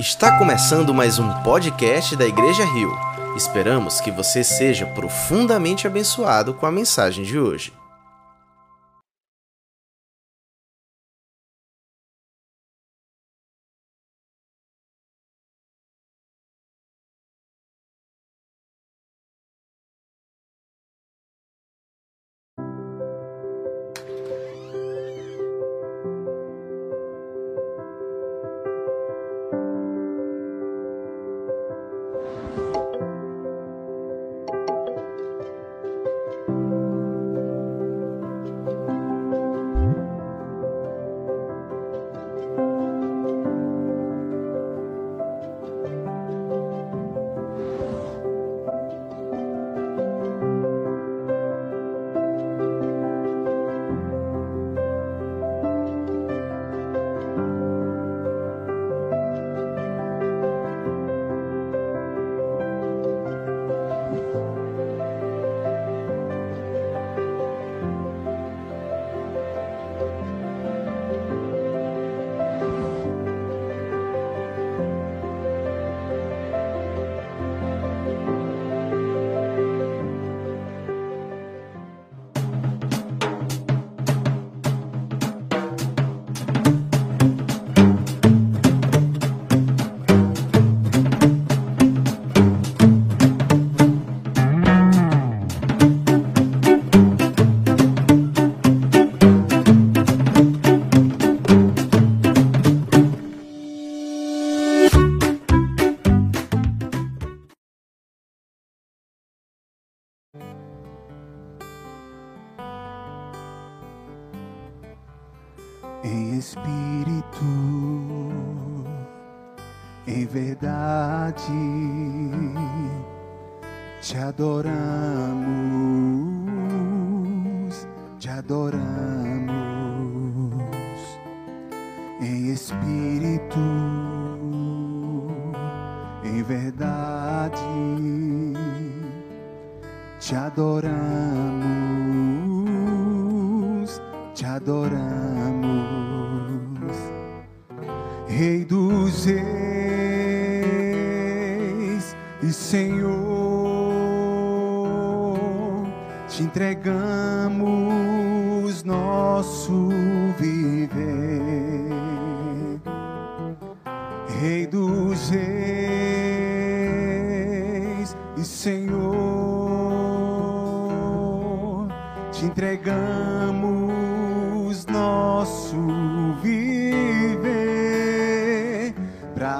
Está começando mais um podcast da Igreja Rio. Esperamos que você seja profundamente abençoado com a mensagem de hoje.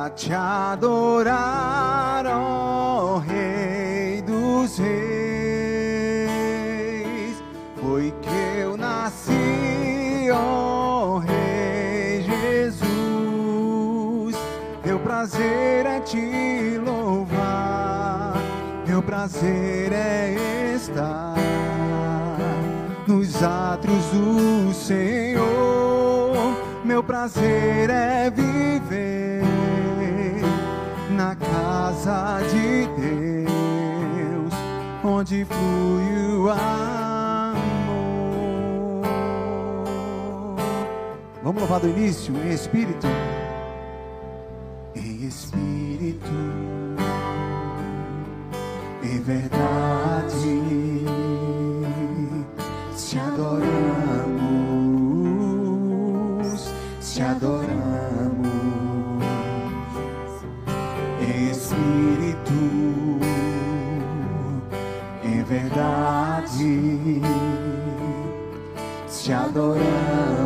Te adorar, ó Rei dos Reis. Foi que eu nasci, ó Rei Jesus. Meu prazer é te louvar, meu prazer é estar nos átrios do Senhor. Meu prazer é viver na casa de Deus, onde flui o amor. Vamos louvar do início em espírito? Em espírito, em verdade, te adoramos, verdade, te adoramos,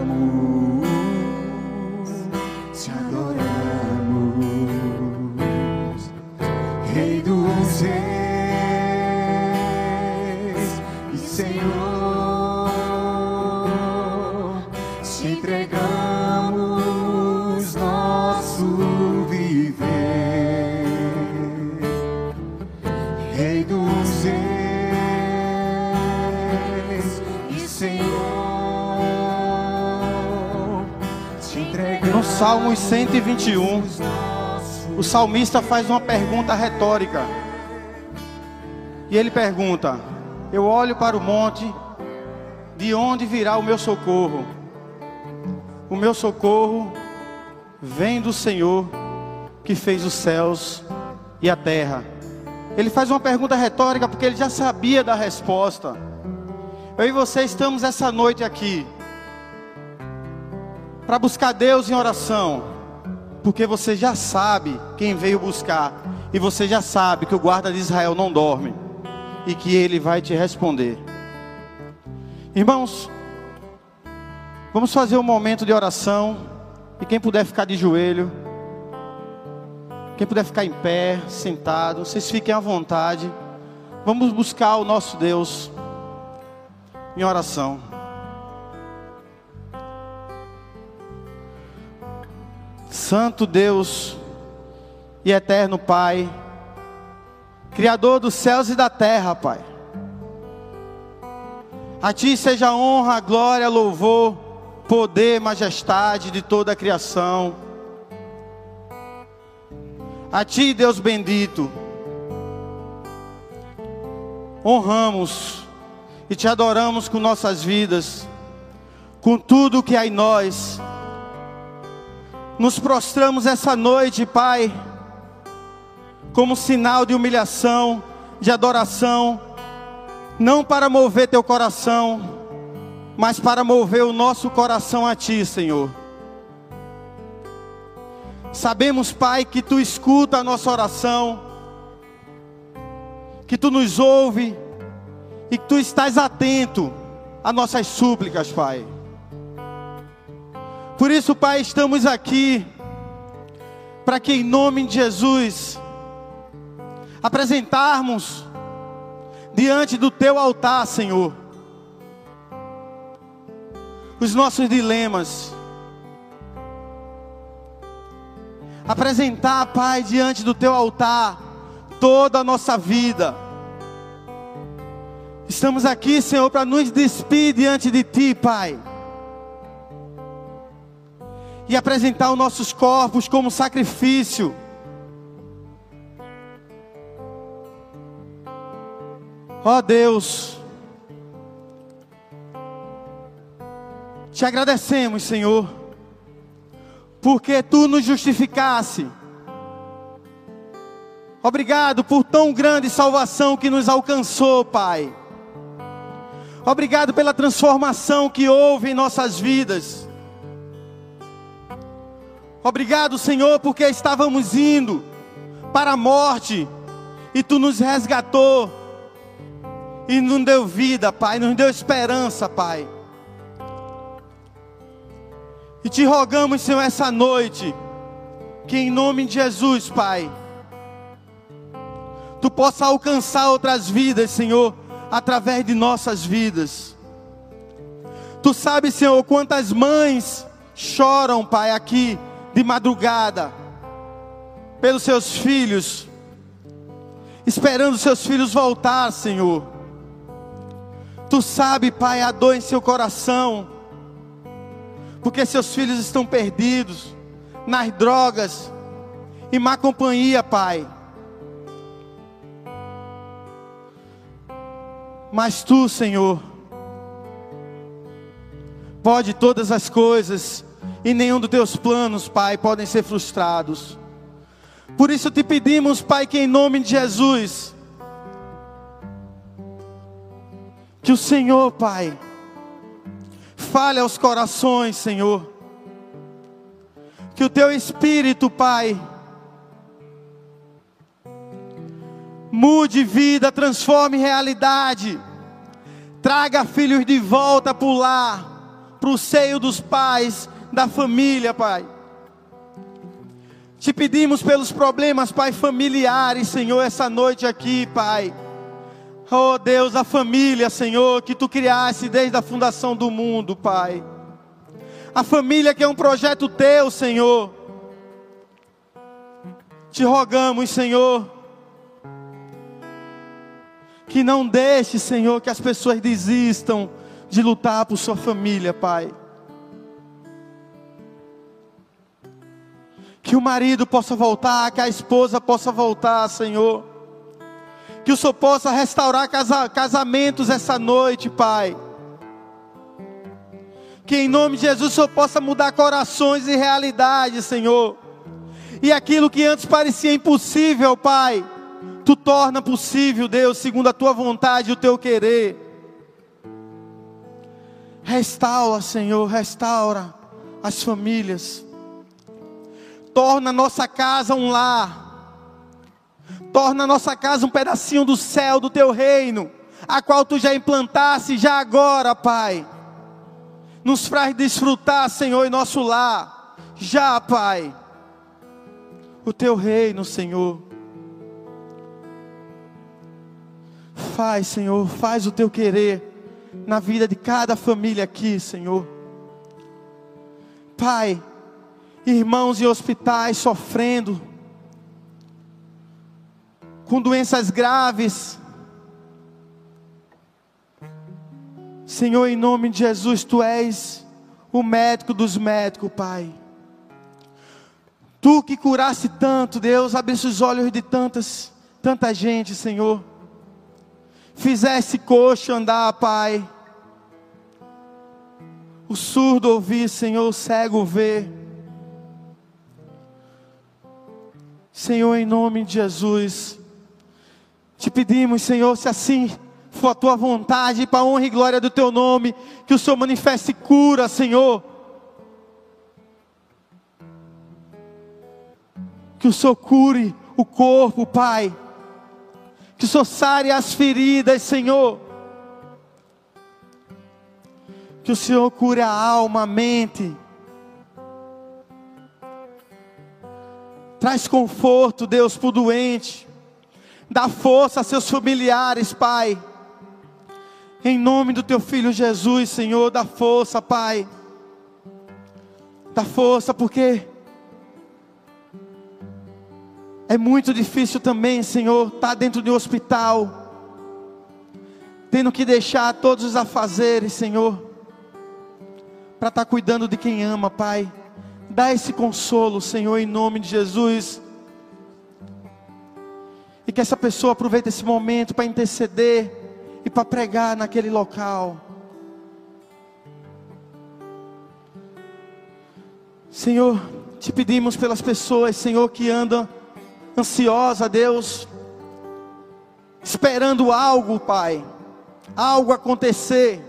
Salmos 121, o salmista faz uma pergunta retórica. E ele pergunta: Eu olho para o monte, de onde virá o meu socorro? O meu socorro vem do Senhor que fez os céus e a terra. Ele faz uma pergunta retórica porque ele já sabia da resposta. Eu e você estamos essa noite aqui para buscar Deus em oração, porque você já sabe quem veio buscar e você já sabe que o guarda de Israel não dorme e que ele vai te responder. Irmãos, vamos fazer um momento de oração e quem puder ficar de joelho, quem puder ficar em pé, sentado, vocês fiquem à vontade. Vamos buscar o nosso Deus em oração. Santo Deus e eterno Pai, Criador dos céus e da terra, Pai. A Ti seja honra, glória, louvor, poder, majestade de toda a criação. A Ti, Deus bendito, honramos e Te adoramos com nossas vidas, com tudo que há em nós nos prostramos essa noite, Pai, como sinal de humilhação, de adoração, não para mover teu coração, mas para mover o nosso coração a Ti, Senhor. Sabemos, Pai, que Tu escuta a nossa oração, que Tu nos ouve e que Tu estás atento às nossas súplicas, Pai. Por isso, Pai, estamos aqui para que em nome de Jesus apresentarmos diante do teu altar, Senhor, os nossos dilemas. Apresentar, Pai, diante do teu altar toda a nossa vida. Estamos aqui, Senhor, para nos despedir diante de ti, Pai e apresentar os nossos corpos como sacrifício. Ó oh Deus, te agradecemos, Senhor, porque tu nos justificasse. Obrigado por tão grande salvação que nos alcançou, Pai. Obrigado pela transformação que houve em nossas vidas. Obrigado, Senhor, porque estávamos indo para a morte e tu nos resgatou e nos deu vida, Pai, nos deu esperança, Pai. E te rogamos, Senhor, essa noite, que em nome de Jesus, Pai, tu possa alcançar outras vidas, Senhor, através de nossas vidas. Tu sabes, Senhor, quantas mães choram, Pai, aqui de madrugada pelos seus filhos, esperando seus filhos voltar, Senhor. Tu sabe, Pai, a dor em seu coração, porque seus filhos estão perdidos nas drogas e má companhia, Pai. Mas tu, Senhor, pode todas as coisas e nenhum dos teus planos, Pai, podem ser frustrados. Por isso te pedimos, Pai, que em nome de Jesus, que o Senhor, Pai, fale aos corações, Senhor, que o teu Espírito, Pai, mude vida, transforme realidade, traga filhos de volta para o lar, para o seio dos pais, da família, Pai. Te pedimos pelos problemas, Pai, familiares, Senhor, essa noite aqui, Pai. Oh Deus, a família, Senhor, que tu criaste desde a fundação do mundo, Pai. A família que é um projeto teu, Senhor. Te rogamos, Senhor, que não deixe, Senhor, que as pessoas desistam de lutar por sua família, Pai. Que o marido possa voltar, que a esposa possa voltar, Senhor. Que o Senhor possa restaurar casamentos essa noite, Pai. Que em nome de Jesus o Senhor possa mudar corações e realidades, Senhor. E aquilo que antes parecia impossível, Pai, tu torna possível, Deus, segundo a tua vontade e o teu querer. Restaura, Senhor, restaura as famílias. Torna a nossa casa um lar. Torna a nossa casa um pedacinho do céu, do teu reino, a qual tu já implantaste já agora, Pai. Nos faz desfrutar, Senhor, em nosso lar. Já, Pai. O teu reino, Senhor. Faz, Senhor, faz o teu querer na vida de cada família aqui, Senhor. Pai, irmãos em hospitais sofrendo, com doenças graves. Senhor, em nome de Jesus, Tu és o médico dos médicos, Pai. Tu que curaste tanto, Deus, abriste os olhos de tantas, tanta gente, Senhor. Fizesse coxo andar, Pai. O surdo ouvir, Senhor, o cego ver. Senhor, em nome de Jesus, te pedimos, Senhor, se assim for a tua vontade, para a honra e glória do teu nome, que o Senhor manifeste cura, Senhor. Que o Senhor cure o corpo, Pai. Que o Senhor sare as feridas, Senhor. Que o Senhor cure a alma, a mente. Traz conforto, Deus, para o doente. Dá força a seus familiares, Pai. Em nome do teu filho Jesus, Senhor, dá força, Pai. Dá força, porque é muito difícil também, Senhor, estar tá dentro de um hospital, tendo que deixar todos os afazeres, Senhor para estar tá cuidando de quem ama, Pai. Dá esse consolo, Senhor, em nome de Jesus. E que essa pessoa aproveite esse momento para interceder e para pregar naquele local. Senhor, te pedimos pelas pessoas, Senhor, que andam ansiosa, Deus, esperando algo, Pai, algo acontecer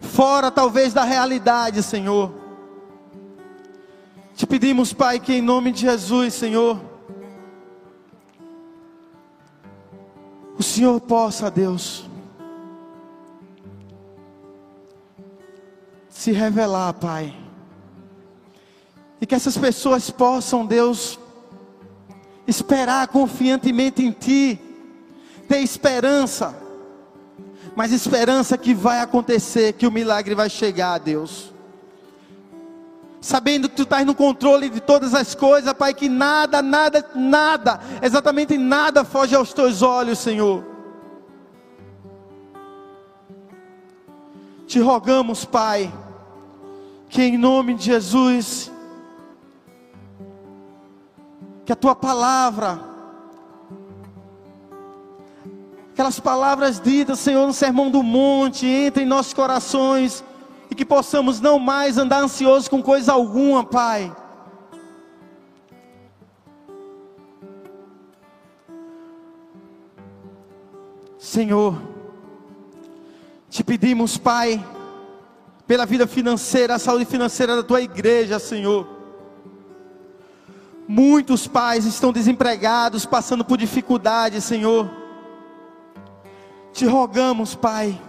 fora talvez da realidade, Senhor. Te pedimos, Pai, que em nome de Jesus, Senhor, o Senhor possa, Deus, se revelar, Pai, e que essas pessoas possam, Deus, esperar confiantemente em Ti, ter esperança, mas esperança que vai acontecer, que o milagre vai chegar, Deus. Sabendo que tu estás no controle de todas as coisas, Pai, que nada, nada, nada, exatamente nada foge aos teus olhos, Senhor. Te rogamos, Pai, que em nome de Jesus, que a tua palavra, aquelas palavras ditas, Senhor, no sermão do monte, entre em nossos corações e que possamos não mais andar ansiosos com coisa alguma, Pai. Senhor, te pedimos, Pai, pela vida financeira, a saúde financeira da tua igreja, Senhor. Muitos pais estão desempregados, passando por dificuldades, Senhor. Te rogamos, Pai,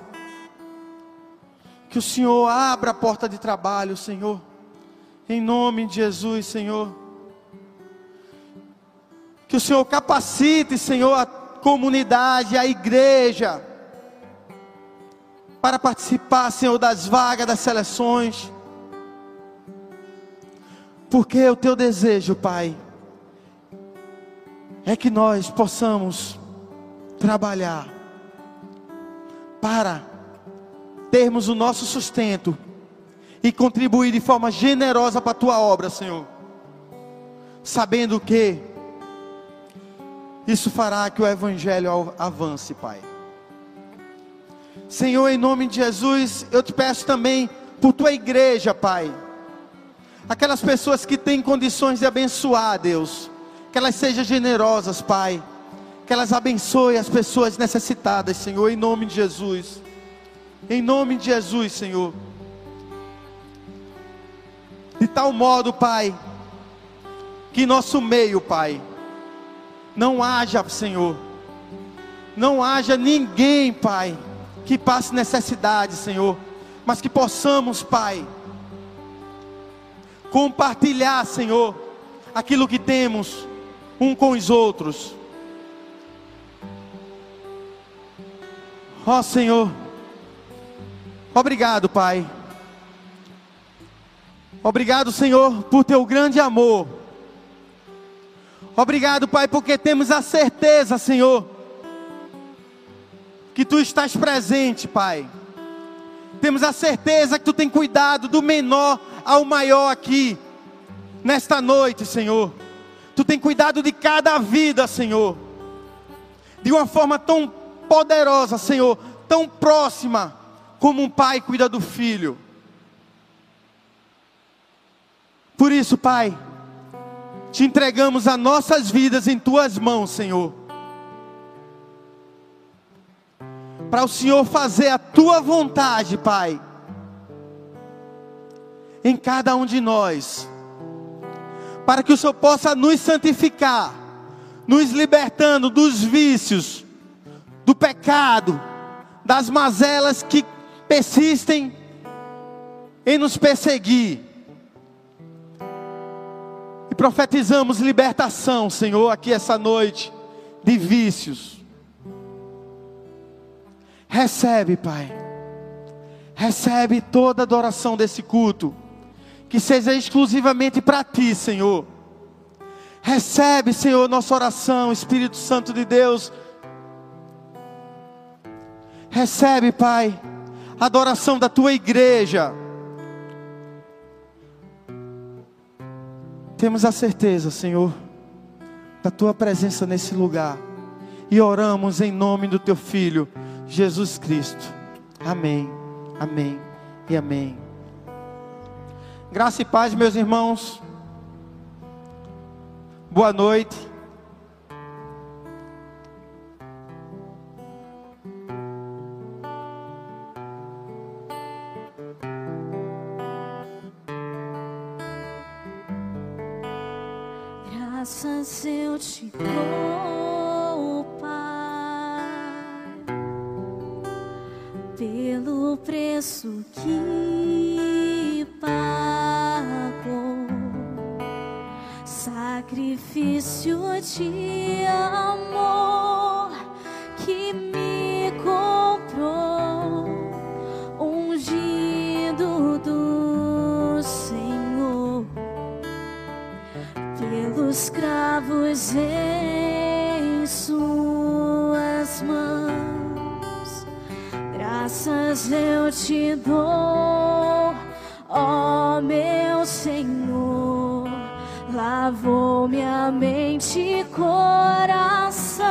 que o Senhor abra a porta de trabalho, Senhor, em nome de Jesus, Senhor. Que o Senhor capacite, Senhor, a comunidade, a igreja, para participar, Senhor, das vagas, das seleções. Porque o teu desejo, Pai, é que nós possamos trabalhar para termos o nosso sustento e contribuir de forma generosa para a tua obra, Senhor. Sabendo que isso fará que o evangelho avance, Pai. Senhor, em nome de Jesus, eu te peço também por tua igreja, Pai. Aquelas pessoas que têm condições de abençoar, Deus, que elas sejam generosas, Pai. Que elas abençoem as pessoas necessitadas, Senhor, em nome de Jesus. Em nome de Jesus, Senhor. De tal modo, Pai, que nosso meio, Pai, não haja, Senhor, não haja ninguém, Pai, que passe necessidade, Senhor, mas que possamos, Pai, compartilhar, Senhor, aquilo que temos um com os outros. Ó oh, Senhor, obrigado, Pai. Obrigado, Senhor, por teu grande amor. Obrigado, Pai, porque temos a certeza, Senhor, que tu estás presente, Pai. Temos a certeza que tu tem cuidado do menor ao maior aqui, nesta noite, Senhor. Tu tem cuidado de cada vida, Senhor, de uma forma tão poderosa, Senhor, tão próxima, como um pai cuida do filho. Por isso, Pai, te entregamos as nossas vidas em tuas mãos, Senhor. Para o Senhor fazer a tua vontade, Pai, em cada um de nós, para que o Senhor possa nos santificar, nos libertando dos vícios, do pecado, das mazelas que persistem em nos perseguir. E profetizamos libertação, Senhor, aqui essa noite, de vícios. Recebe, Pai. Recebe toda a adoração desse culto. Que seja exclusivamente para Ti, Senhor. Recebe, Senhor, nossa oração, Espírito Santo de Deus Recebe, Pai, adoração da tua igreja. Temos a certeza, Senhor, da tua presença nesse lugar. E oramos em nome do teu filho, Jesus Cristo. Amém. Amém. E amém. Graça e paz, meus irmãos. Boa noite. Eu te dou, Pai, pelo preço que pagou, sacrifício de amor que me cravos em suas mãos. Graças eu te dou, ó meu Senhor. Lavou minha mente e coração,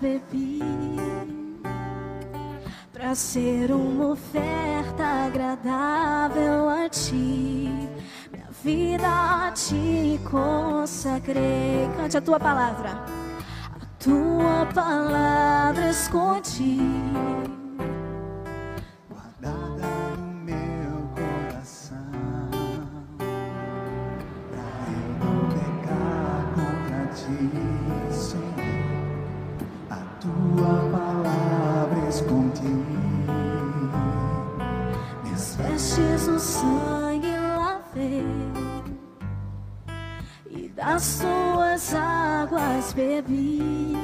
bebi para ser uma oferta agradável a ti. Minha vida ti consagrei. Cante a tua palavra. A tua palavra escondi. Das tuas águas bebi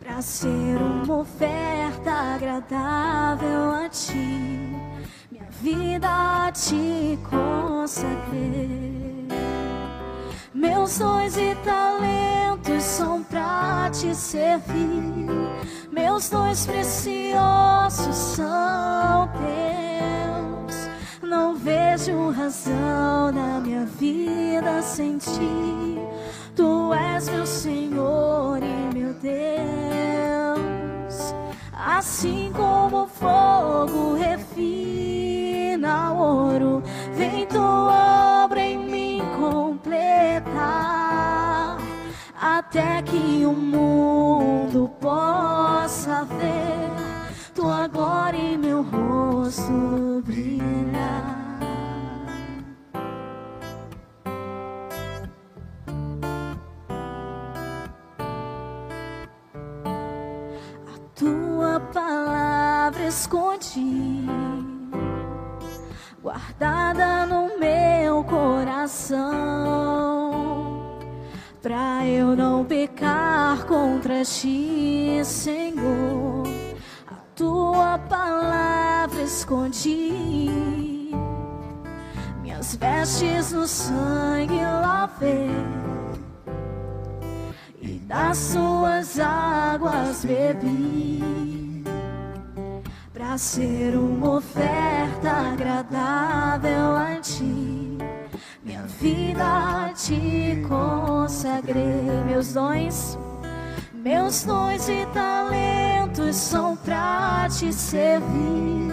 para ser uma oferta agradável a ti. Minha vida a ti consagrei. Meus dons e talentos são pra te servir. Meus dons preciosos são teus. Vejo razão na minha vida sem ti. Tu és meu Senhor e meu Deus. Assim como o fogo refina o ouro, vem tua obra em mim completar, até que o mundo possa ver tua glória e meu rosto brilhar. Palavra escondi, guardada no meu coração, pra eu não pecar contra ti, Senhor. A tua palavra escondi, minhas vestes no sangue lavei e das suas águas bebi para ser uma oferta agradável a ti. Minha vida ti consagrei, meus dons, meus dons e talentos são pra te servir.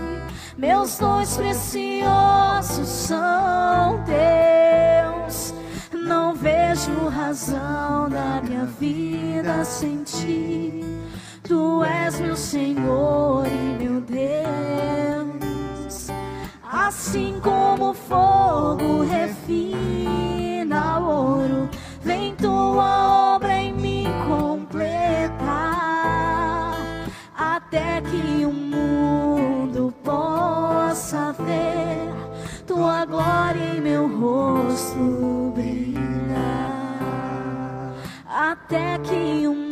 Meus dons preciosos são teus. Não vejo razão na minha vida sem ti. Tu és meu Senhor e meu Deus, assim como o fogo refina o ouro, vem tua obra em mim completar, até que o mundo possa ver tua glória em meu rosto brilhar, até que o mundo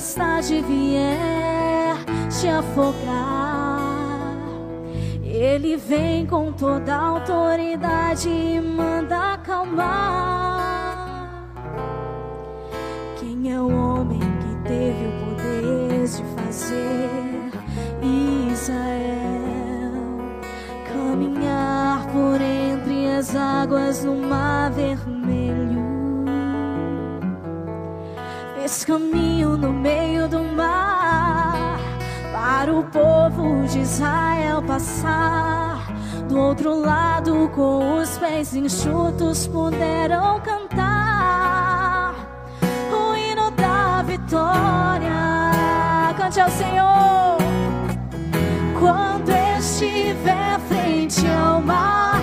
tempestade vier te afogar, ele vem com toda a autoridade e manda acalmar. Quem é o homem que teve o poder de fazer Israel caminhar por entre as águas no mar vermelho? Fez caminho no do para o povo de Israel passar. Do outro lado, com os pés enxutos, puderam cantar o hino da vitória. Cante ao Senhor. Quando estiver frente ao mar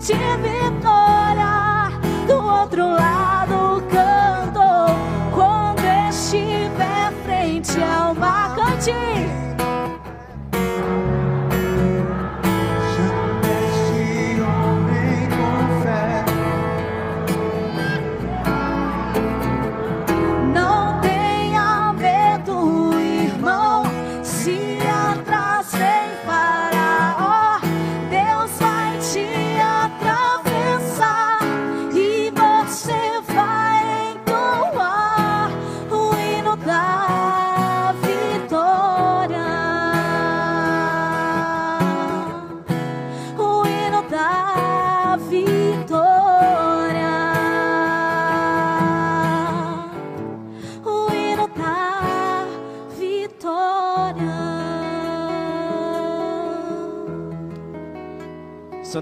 de vitória. Do outro lado canto. Quando estiver frente ao mar, cante.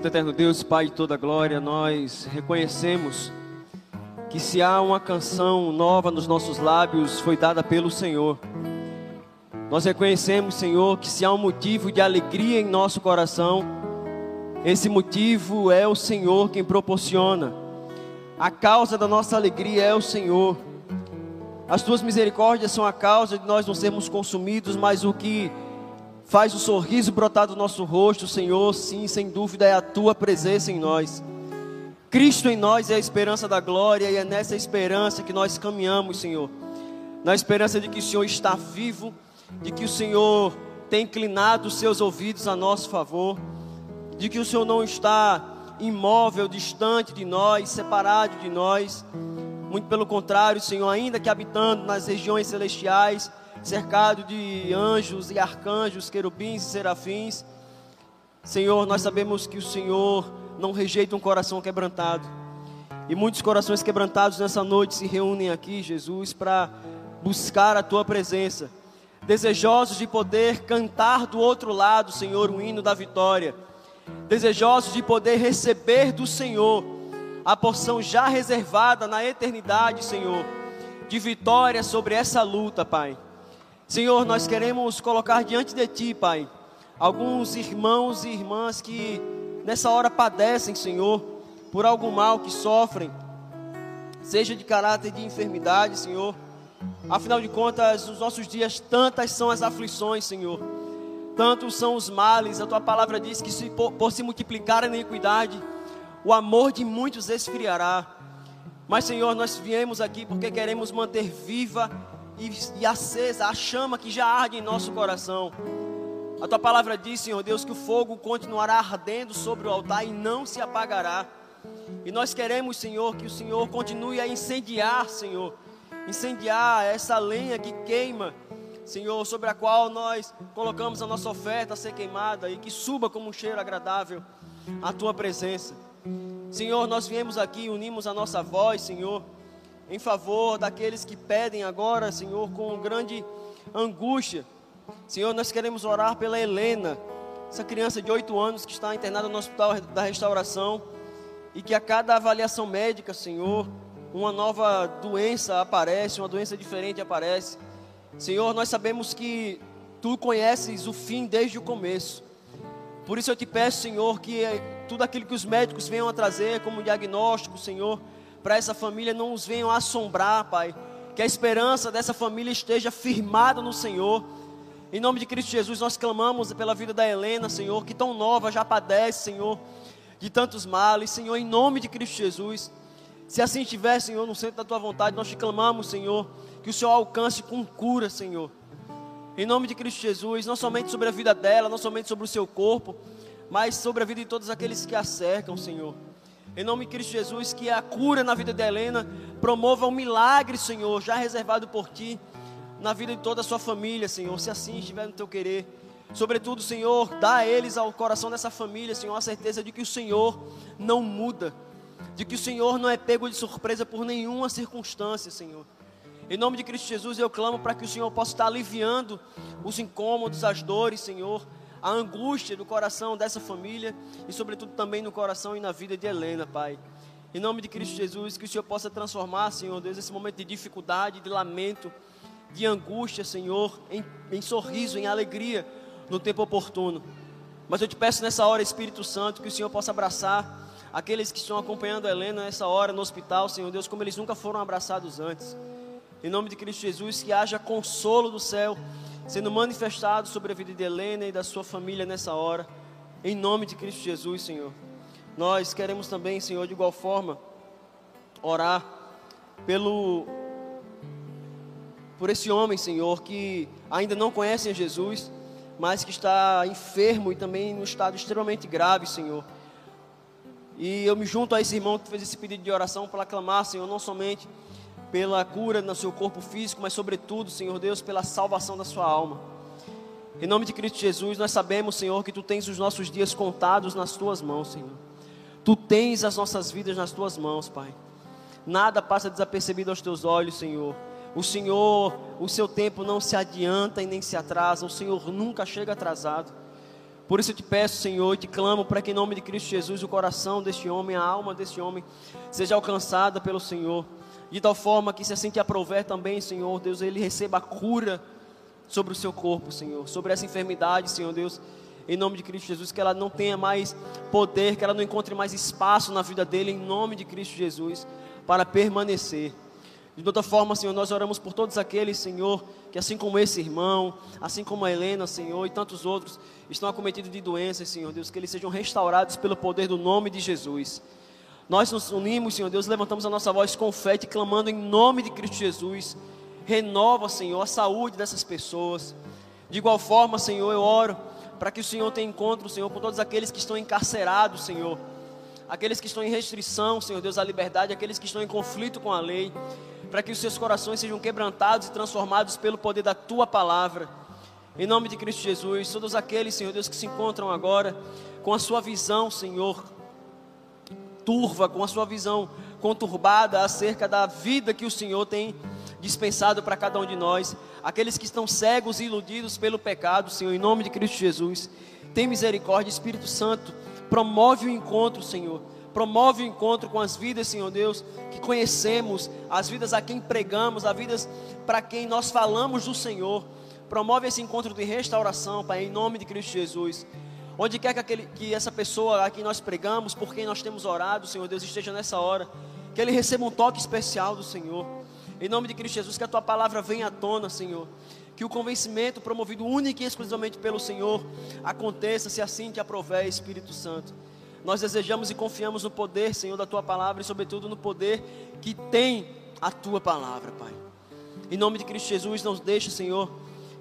Santo Eterno Deus, Pai de toda glória, nós reconhecemos que se há uma canção nova nos nossos lábios, foi dada pelo Senhor. Nós reconhecemos, Senhor, que se há um motivo de alegria em nosso coração, esse motivo é o Senhor quem proporciona. A causa da nossa alegria é o Senhor. As tuas misericórdias são a causa de nós não sermos consumidos, mas o que faz o sorriso brotar do nosso rosto, Senhor, sim, sem dúvida, é a tua presença em nós. Cristo em nós é a esperança da glória e é nessa esperança que nós caminhamos, Senhor. Na esperança de que o Senhor está vivo, de que o Senhor tem inclinado os seus ouvidos a nosso favor, de que o Senhor não está imóvel, distante de nós, separado de nós. Muito pelo contrário, Senhor, ainda que habitando nas regiões celestiais, cercado de anjos e arcanjos, querubins e serafins, Senhor, nós sabemos que o Senhor não rejeita um coração quebrantado. E muitos corações quebrantados nessa noite se reúnem aqui, Jesus, para buscar a tua presença. Desejosos de poder cantar do outro lado, Senhor, o hino da vitória. Desejosos de poder receber do Senhor a porção já reservada na eternidade, Senhor, de vitória sobre essa luta, Pai. Senhor, nós queremos colocar diante de Ti, Pai, alguns irmãos e irmãs que nessa hora padecem, Senhor, por algum mal que sofrem, seja de caráter de enfermidade, Senhor. Afinal de contas, nos nossos dias, tantas são as aflições, Senhor. Tantos são os males. A tua palavra diz que se por, por se multiplicar a iniquidade, o amor de muitos esfriará. Mas, Senhor, nós viemos aqui porque queremos manter viva e, e acesa a chama que já arde em nosso coração. A tua palavra diz, Senhor Deus, que o fogo continuará ardendo sobre o altar e não se apagará. E nós queremos, Senhor, que o Senhor continue a incendiar, Senhor, incendiar essa lenha que queima, Senhor, sobre a qual nós colocamos a nossa oferta a ser queimada e que suba como um cheiro agradável a tua presença. Senhor, nós viemos aqui, unimos a nossa voz, Senhor em favor daqueles que pedem agora, Senhor, com grande angústia. Senhor, nós queremos orar pela Helena, essa criança de 8 anos que está internada no Hospital da Restauração e que a cada avaliação médica, Senhor, uma nova doença aparece, uma doença diferente aparece. Senhor, nós sabemos que tu conheces o fim desde o começo. Por isso eu te peço, Senhor, que tudo aquilo que os médicos venham a trazer como diagnóstico, Senhor, para essa família não os venham assombrar, Pai. Que a esperança dessa família esteja firmada no Senhor. Em nome de Cristo Jesus, nós clamamos pela vida da Helena, Senhor, que tão nova já padece, Senhor, de tantos males, Senhor, em nome de Cristo Jesus. Se assim estiver, Senhor, no centro da tua vontade, nós te clamamos, Senhor, que o Senhor alcance com cura, Senhor. Em nome de Cristo Jesus, não somente sobre a vida dela, não somente sobre o seu corpo, mas sobre a vida de todos aqueles que a cercam, Senhor. Em nome de Cristo Jesus, que a cura na vida de Helena promova um milagre, Senhor, já reservado por ti na vida de toda a sua família, Senhor, se assim estiver no teu querer. Sobretudo, Senhor, dá a eles ao coração dessa família, Senhor, a certeza de que o Senhor não muda, de que o Senhor não é pego de surpresa por nenhuma circunstância, Senhor. Em nome de Cristo Jesus, eu clamo para que o Senhor possa estar aliviando os incômodos, as dores, Senhor, a angústia do coração dessa família e, sobretudo, também no coração e na vida de Helena, Pai. Em nome de Cristo Jesus, que o Senhor possa transformar, Senhor Deus, esse momento de dificuldade, de lamento, de angústia, Senhor, em, em sorriso, em alegria, no tempo oportuno. Mas eu te peço nessa hora, Espírito Santo, que o Senhor possa abraçar aqueles que estão acompanhando a Helena nessa hora no hospital, Senhor Deus, como eles nunca foram abraçados antes. Em nome de Cristo Jesus, que haja consolo do céu sendo manifestado sobre a vida de Helena e da sua família nessa hora, em nome de Cristo Jesus, Senhor. Nós queremos também, Senhor, de igual forma, orar pelo por esse homem, Senhor, que ainda não conhece a Jesus, mas que está enfermo e também um estado extremamente grave, Senhor. E eu me junto a esse irmão que fez esse pedido de oração para clamar, Senhor, não somente pela cura no seu corpo físico, mas sobretudo, Senhor Deus, pela salvação da sua alma. Em nome de Cristo Jesus, nós sabemos, Senhor, que tu tens os nossos dias contados nas tuas mãos, Senhor. Tu tens as nossas vidas nas tuas mãos, Pai. Nada passa desapercebido aos teus olhos, Senhor. O Senhor, o seu tempo não se adianta e nem se atrasa. O Senhor nunca chega atrasado. Por isso eu te peço, Senhor, e te clamo para que em nome de Cristo Jesus o coração deste homem, a alma deste homem, seja alcançada pelo Senhor de tal forma que se assim te aprover também, Senhor Deus, ele receba a cura sobre o seu corpo, Senhor, sobre essa enfermidade, Senhor Deus, em nome de Cristo Jesus, que ela não tenha mais poder, que ela não encontre mais espaço na vida dele, em nome de Cristo Jesus, para permanecer. De outra forma, Senhor, nós oramos por todos aqueles, Senhor, que assim como esse irmão, assim como a Helena, Senhor, e tantos outros, estão acometidos de doenças, Senhor Deus, que eles sejam restaurados pelo poder do nome de Jesus. Nós nos unimos, Senhor Deus, levantamos a nossa voz com fé, e clamando em nome de Cristo Jesus. Renova, Senhor, a saúde dessas pessoas. De igual forma, Senhor, eu oro para que o Senhor tenha encontro, Senhor, com todos aqueles que estão encarcerados, Senhor. Aqueles que estão em restrição, Senhor Deus, à liberdade, aqueles que estão em conflito com a lei, para que os seus corações sejam quebrantados e transformados pelo poder da tua palavra. Em nome de Cristo Jesus, todos aqueles, Senhor Deus, que se encontram agora com a sua visão, Senhor, turva, com a sua visão conturbada acerca da vida que o Senhor tem dispensado para cada um de nós, aqueles que estão cegos e iludidos pelo pecado, Senhor, em nome de Cristo Jesus, tem misericórdia, Espírito Santo, promove o encontro, Senhor. Promove o encontro com as vidas, Senhor Deus, que conhecemos, as vidas a quem pregamos, as vidas para quem nós falamos do Senhor. Promove esse encontro de restauração, Pai, em nome de Cristo Jesus. Onde quer que, aquele, que essa pessoa a quem nós pregamos, por quem nós temos orado, Senhor Deus, esteja nessa hora, que ele receba um toque especial do Senhor. Em nome de Cristo Jesus, que a tua palavra venha à tona, Senhor. Que o convencimento promovido única e exclusivamente pelo Senhor aconteça, se assim te aprover, Espírito Santo. Nós desejamos e confiamos no poder, Senhor, da tua palavra e, sobretudo, no poder que tem a tua palavra, Pai. Em nome de Cristo Jesus, não deixe, Senhor,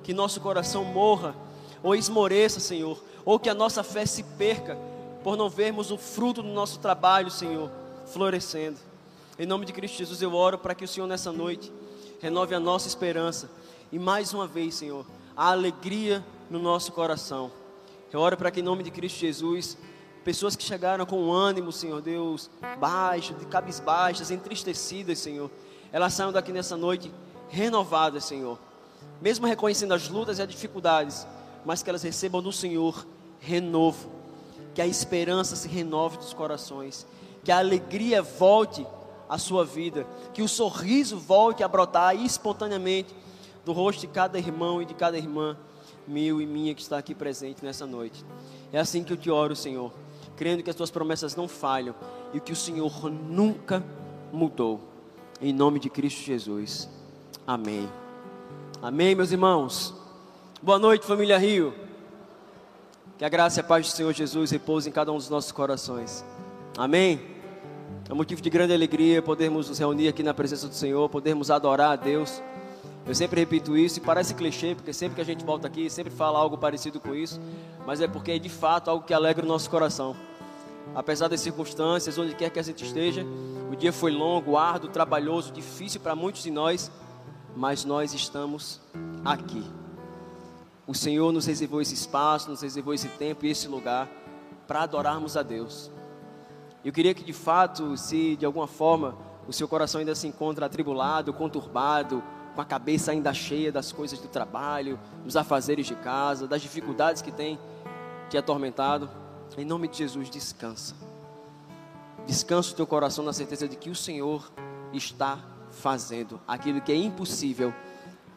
que nosso coração morra ou esmoreça, Senhor, ou que a nossa fé se perca por não vermos o fruto do nosso trabalho, Senhor, florescendo. Em nome de Cristo Jesus, eu oro para que o Senhor nessa noite renove a nossa esperança e mais uma vez, Senhor, a alegria no nosso coração. Eu oro para que em nome de Cristo Jesus Pessoas que chegaram com ânimo, Senhor Deus, baixo, de cabisbaixas, entristecidas, Senhor. Elas saiam daqui nessa noite renovadas, Senhor. Mesmo reconhecendo as lutas e as dificuldades, mas que elas recebam do Senhor renovo. Que a esperança se renove dos corações. Que a alegria volte à sua vida. Que o sorriso volte a brotar espontaneamente do rosto de cada irmão e de cada irmã, meu e minha que está aqui presente nessa noite. É assim que eu te oro, Senhor crendo que as tuas promessas não falham e que o Senhor nunca mudou. Em nome de Cristo Jesus. Amém. Amém, meus irmãos. Boa noite, família Rio. Que a graça e a paz do Senhor Jesus repouse em cada um dos nossos corações. Amém. É motivo de grande alegria podermos nos reunir aqui na presença do Senhor, podermos adorar a Deus. Eu sempre repito isso e parece clichê, porque sempre que a gente volta aqui, sempre fala algo parecido com isso, mas é porque é de fato algo que alegra o nosso coração. Apesar das circunstâncias, onde quer que a gente esteja, o dia foi longo, árduo, trabalhoso, difícil para muitos de nós, mas nós estamos aqui. O Senhor nos reservou esse espaço, nos reservou esse tempo e esse lugar para adorarmos a Deus. Eu queria que de fato, se de alguma forma o seu coração ainda se encontra atribulado, conturbado, com a cabeça ainda cheia das coisas do trabalho, dos afazeres de casa, das dificuldades que tem te atormentado, em nome de Jesus, descansa. Descansa o teu coração na certeza de que o Senhor está fazendo aquilo que é impossível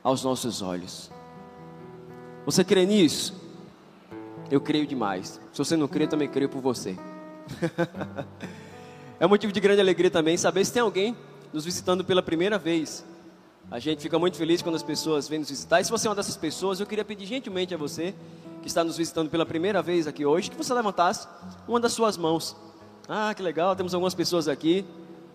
aos nossos olhos. Você crê nisso? Eu creio demais. Se você não crê, eu também creio por você. é um motivo de grande alegria também saber se tem alguém nos visitando pela primeira vez a gente fica muito feliz quando as pessoas vêm nos visitar. E se você é uma dessas pessoas, eu queria pedir gentilmente a você, que está nos visitando pela primeira vez aqui hoje, que você levantasse uma das suas mãos. Ah, que legal, temos algumas pessoas aqui.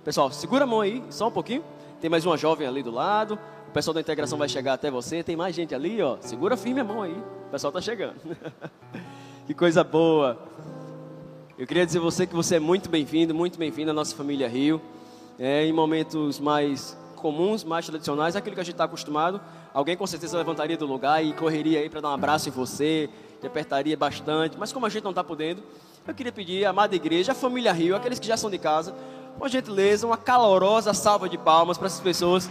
Pessoal, segura a mão aí, só um pouquinho. Tem mais uma jovem ali do lado. O pessoal da integração vai chegar até você. Tem mais gente ali, ó. Segura firme a mão aí. O pessoal está chegando. que coisa boa. Eu queria dizer a você que você é muito bem-vindo, muito bem-vindo à nossa família Rio. É, em momentos mais comuns, mais tradicionais, aquilo que a gente está acostumado. Alguém com certeza levantaria do lugar e correria aí para dar um abraço em você, te apertaria bastante. Mas como a gente não está podendo, eu queria pedir à amada igreja, a família Rio, aqueles que já são de casa, por gentileza, uma calorosa salva de palmas para essas pessoas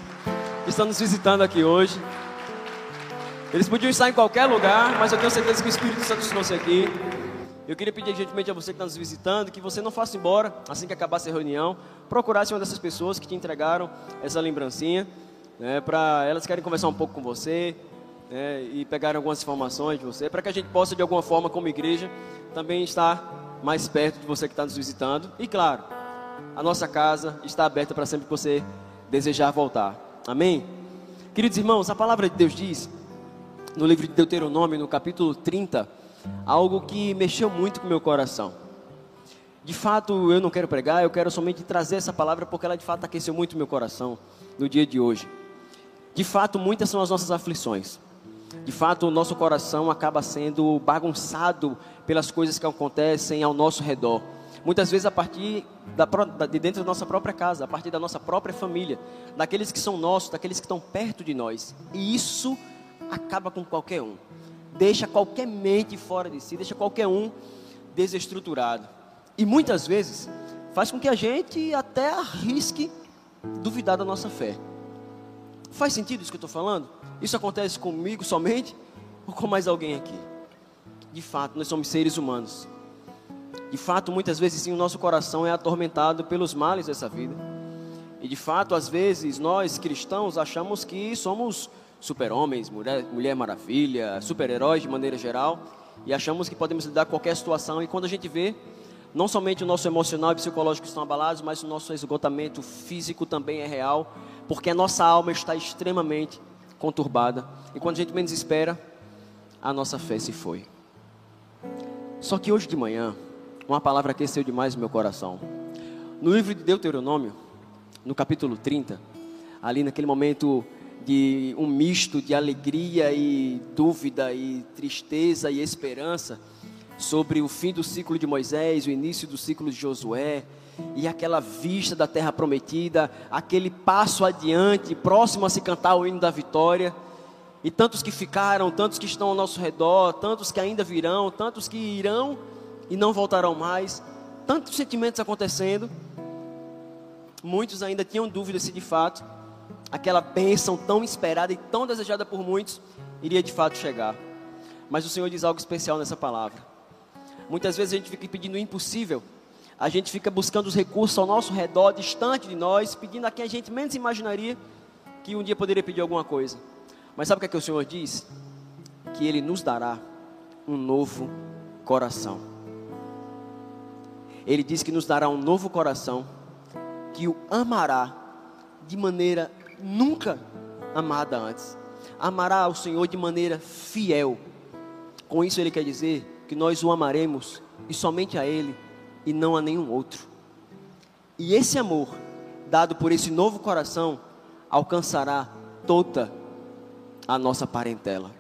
que estão nos visitando aqui hoje. Eles podiam estar em qualquer lugar, mas eu tenho certeza que o Espírito Santo trouxe aqui. Eu queria pedir gentilmente a você que está nos visitando que você não faça embora assim que acabasse a reunião, procurasse uma dessas pessoas que te entregaram essa lembrancinha, né, para elas querem conversar um pouco com você né, e pegar algumas informações de você, para que a gente possa de alguma forma, como igreja, também estar mais perto de você que está nos visitando. E claro, a nossa casa está aberta para sempre que você desejar voltar. Amém? Queridos irmãos, a palavra de Deus diz no livro de Deuteronômio, no capítulo 30 algo que mexeu muito com o meu coração. De fato, eu não quero pregar, eu quero somente trazer essa palavra porque ela de fato aqueceu muito meu coração no dia de hoje. De fato, muitas são as nossas aflições. De fato, o nosso coração acaba sendo bagunçado pelas coisas que acontecem ao nosso redor. Muitas vezes a partir da, de dentro da nossa própria casa, a partir da nossa própria família, daqueles que são nossos, daqueles que estão perto de nós. E isso acaba com qualquer um deixa qualquer mente fora de si, deixa qualquer um desestruturado. E muitas vezes faz com que a gente até arrisque duvidar da nossa fé. Faz sentido isso que eu estou falando? Isso acontece comigo somente ou com mais alguém aqui? De fato, nós somos seres humanos. De fato, muitas vezes sim, o nosso coração é atormentado pelos males dessa vida. E de fato, às vezes, nós cristãos achamos que somos super-homens, mulher, mulher maravilha, super-heróis de maneira geral, e achamos que podemos lidar com qualquer situação. E quando a gente vê, não somente o nosso emocional e psicológico estão abalados, mas o nosso esgotamento físico também é real, porque a nossa alma está extremamente conturbada. E quando a gente menos espera, a nossa fé se foi. Só que hoje de manhã, uma palavra aqueceu demais o meu coração. No livro de Deuteronômio, no capítulo 30, ali naquele momento de um misto de alegria e dúvida e tristeza e esperança sobre o fim do ciclo de Moisés, o início do ciclo de Josué e aquela vista da terra prometida, aquele passo adiante, próximo a se cantar o hino da vitória. E tantos que ficaram, tantos que estão ao nosso redor, tantos que ainda virão, tantos que irão e não voltarão mais, tantos sentimentos acontecendo. Muitos ainda tinham dúvidas se de fato aquela bênção tão esperada e tão desejada por muitos iria de fato chegar. Mas o Senhor diz algo especial nessa palavra. Muitas vezes a gente fica pedindo o impossível, a gente fica buscando os recursos ao nosso redor, distante de nós, pedindo a quem a gente menos imaginaria que um dia poderia pedir alguma coisa. Mas sabe o que, é que o Senhor diz? Que Ele nos dará um novo coração. Ele diz que nos dará um novo coração, que o amará de maneira nunca amada antes. Amará ao Senhor de maneira fiel. Com isso, Ele quer dizer que nós o amaremos e somente a Ele e não a nenhum outro. E esse amor, dado por esse novo coração, alcançará toda a nossa parentela.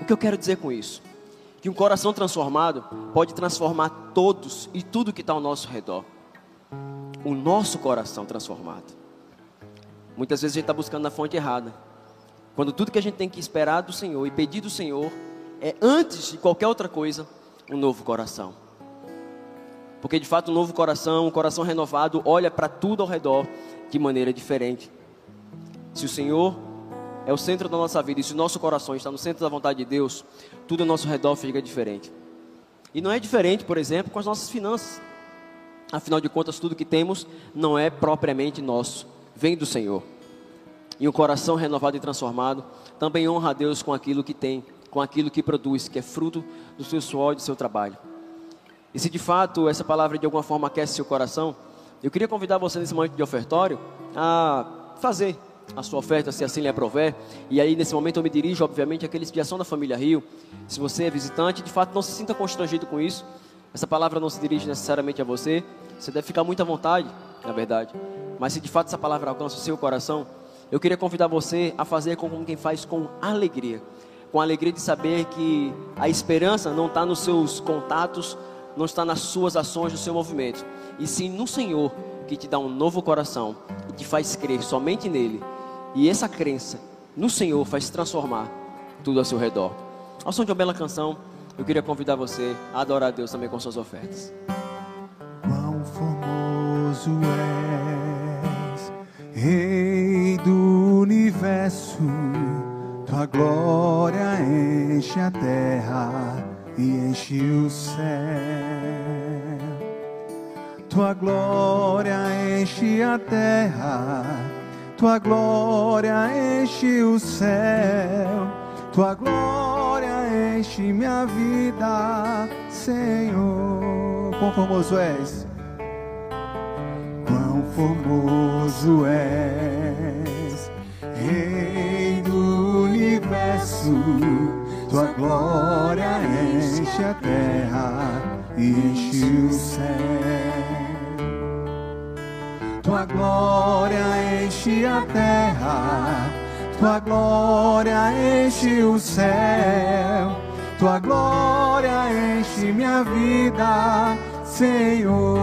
O que eu quero dizer com isso? Que um coração transformado pode transformar todos e tudo que está ao nosso redor. O nosso coração transformado. Muitas vezes a gente está buscando na fonte errada. Quando tudo que a gente tem que esperar do Senhor e pedir do Senhor é, antes de qualquer outra coisa, um novo coração. Porque de fato, um novo coração, um coração renovado, olha para tudo ao redor de maneira diferente. Se o Senhor é o centro da nossa vida e se o nosso coração está no centro da vontade de Deus, tudo ao nosso redor fica diferente. E não é diferente, por exemplo, com as nossas finanças. Afinal de contas, tudo que temos não é propriamente nosso, vem do Senhor. E um coração renovado e transformado também honra a Deus com aquilo que tem, com aquilo que produz, que é fruto do seu suor e do seu trabalho. E se de fato essa palavra de alguma forma aquece seu coração, eu queria convidar você nesse momento de ofertório a fazer a sua oferta, se assim lhe aprover. E aí, nesse momento, eu me dirijo, obviamente, àqueles de ação da família Rio. Se você é visitante, de fato, não se sinta constrangido com isso. Essa palavra não se dirige necessariamente a você. Você deve ficar muito à vontade, na verdade. Mas se de fato essa palavra alcança o seu coração, eu queria convidar você a fazer como quem faz com alegria. Com a alegria de saber que a esperança não está nos seus contatos, não está nas suas ações, no seu movimento, e sim no Senhor que te dá um novo coração e te faz crer somente nele. E essa crença no Senhor faz transformar tudo ao seu redor. Ao som de uma bela canção, eu queria convidar você a adorar a Deus também com suas ofertas. Quão formoso és, Rei do universo, tua glória enche a terra e enche o céu. Tua glória enche a terra, tua glória enche o céu, tua glória enche minha vida, Senhor. Quão formoso és, quão formoso és, Rei do universo. Tua glória enche a terra enche o céu. Tua glória enche a terra, tua glória enche o céu. Tua glória enche minha vida, Senhor.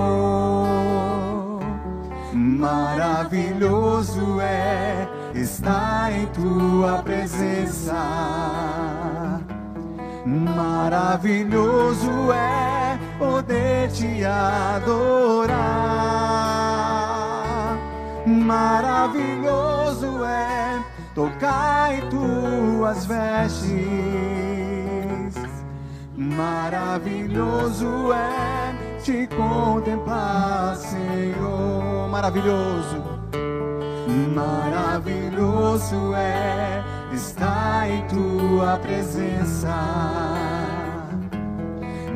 Maravilhoso é estar em tua presença. Maravilhoso é poder te adorar. Maravilhoso é tocar em tuas vestes. Maravilhoso é te contemplar, Senhor. Maravilhoso. Maravilhoso é estar em tua presença.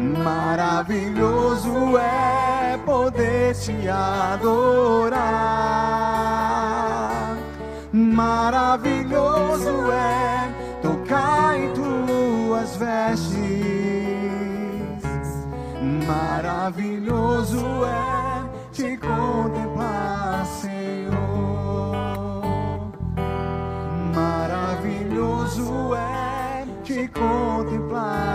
Maravilhoso é poder te adorar. Maravilhoso é tocar em tuas vestes. Maravilhoso é te contemplar, Senhor. Maravilhoso é te contemplar,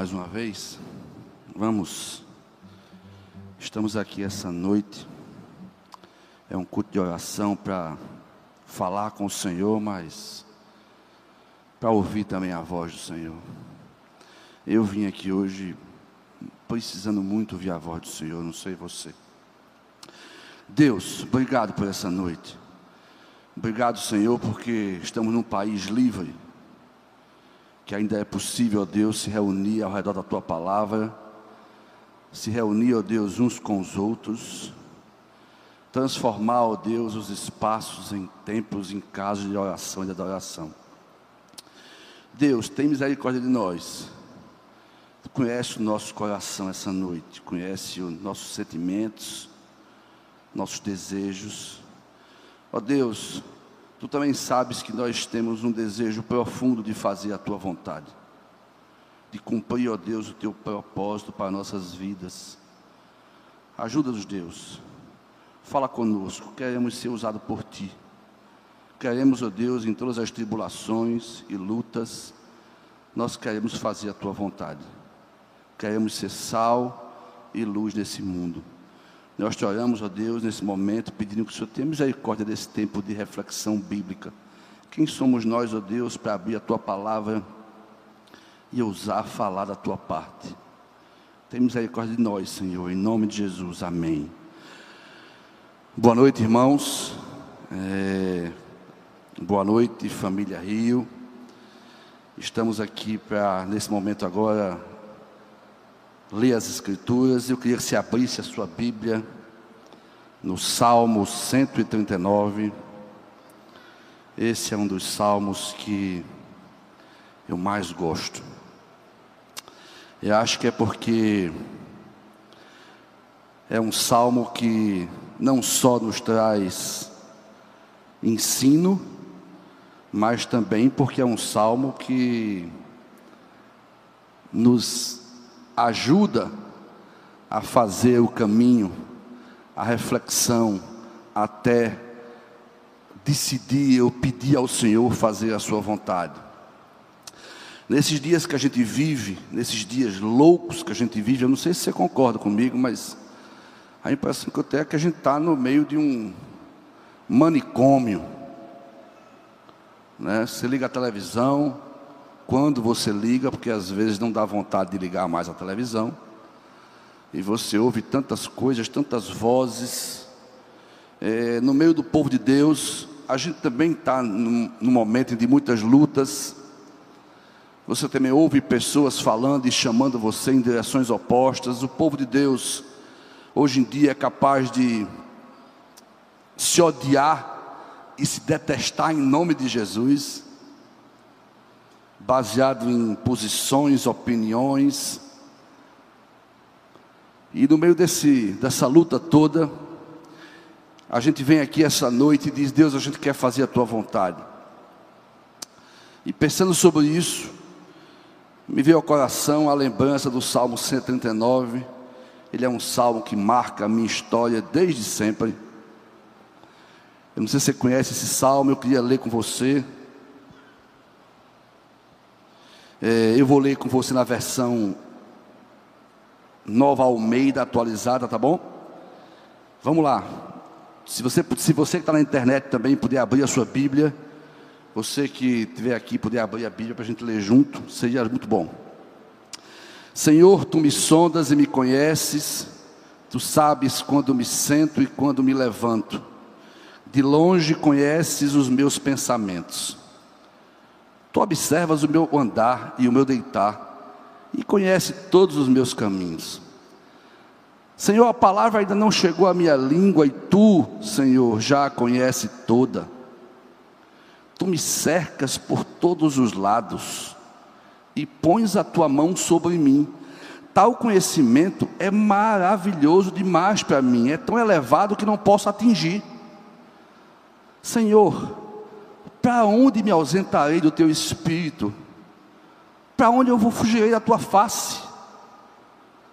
mais uma vez? Vamos. Estamos aqui essa noite. É um culto de oração para falar com o Senhor, mas para ouvir também a voz do Senhor. Eu vim aqui hoje precisando muito ouvir a voz do Senhor, não sei você. Deus, obrigado por essa noite. Obrigado, Senhor, porque estamos num país livre que ainda é possível, ó Deus, se reunir ao redor da tua palavra, se reunir, ó Deus, uns com os outros, transformar, ó Deus, os espaços em templos, em casas de oração e de adoração. Deus, tem misericórdia de nós. Conhece o nosso coração essa noite, conhece os nossos sentimentos, nossos desejos. Ó Deus, Tu também sabes que nós temos um desejo profundo de fazer a tua vontade, de cumprir, ó Deus, o teu propósito para nossas vidas. Ajuda-nos, Deus. Fala conosco, queremos ser usados por ti. Queremos, ó Deus, em todas as tribulações e lutas, nós queremos fazer a tua vontade. Queremos ser sal e luz nesse mundo. Nós te oramos, ó Deus, nesse momento, pedindo que o Senhor tenha misericórdia desse tempo de reflexão bíblica. Quem somos nós, ó Deus, para abrir a tua palavra e ousar falar da tua parte? Tem misericórdia de nós, Senhor, em nome de Jesus, amém. Boa noite, irmãos. É... Boa noite, família Rio. Estamos aqui para, nesse momento agora, ler as Escrituras. Eu queria que você abrisse a sua Bíblia no Salmo 139. Esse é um dos salmos que eu mais gosto. Eu acho que é porque é um salmo que não só nos traz ensino, mas também porque é um salmo que nos ajuda a fazer o caminho, a reflexão, até decidir ou pedir ao Senhor fazer a sua vontade. Nesses dias que a gente vive, nesses dias loucos que a gente vive, eu não sei se você concorda comigo, mas a impressão que eu tenho é que a gente está no meio de um manicômio. Né? Você liga a televisão, quando você liga, porque às vezes não dá vontade de ligar mais a televisão, e você ouve tantas coisas, tantas vozes, é, no meio do povo de Deus, a gente também está num, num momento de muitas lutas, você também ouve pessoas falando e chamando você em direções opostas, o povo de Deus, hoje em dia, é capaz de se odiar e se detestar em nome de Jesus, baseado em posições, opiniões. E no meio desse, dessa luta toda, a gente vem aqui essa noite e diz: Deus, a gente quer fazer a tua vontade. E pensando sobre isso, me veio ao coração a lembrança do Salmo 139. Ele é um salmo que marca a minha história desde sempre. Eu não sei se você conhece esse salmo, eu queria ler com você. É, eu vou ler com você na versão Nova Almeida atualizada, tá bom? Vamos lá. Se você, se você que está na internet também puder abrir a sua Bíblia, você que estiver aqui puder abrir a Bíblia para a gente ler junto, seria muito bom. Senhor, tu me sondas e me conheces, tu sabes quando me sento e quando me levanto. De longe conheces os meus pensamentos. Tu observas o meu andar e o meu deitar, e conhece todos os meus caminhos. Senhor, a palavra ainda não chegou à minha língua, e tu, Senhor, já a conhece toda. Tu me cercas por todos os lados e pões a tua mão sobre mim. Tal conhecimento é maravilhoso demais para mim, é tão elevado que não posso atingir. Senhor, para onde me ausentarei do teu espírito? Para onde eu vou fugirei da tua face?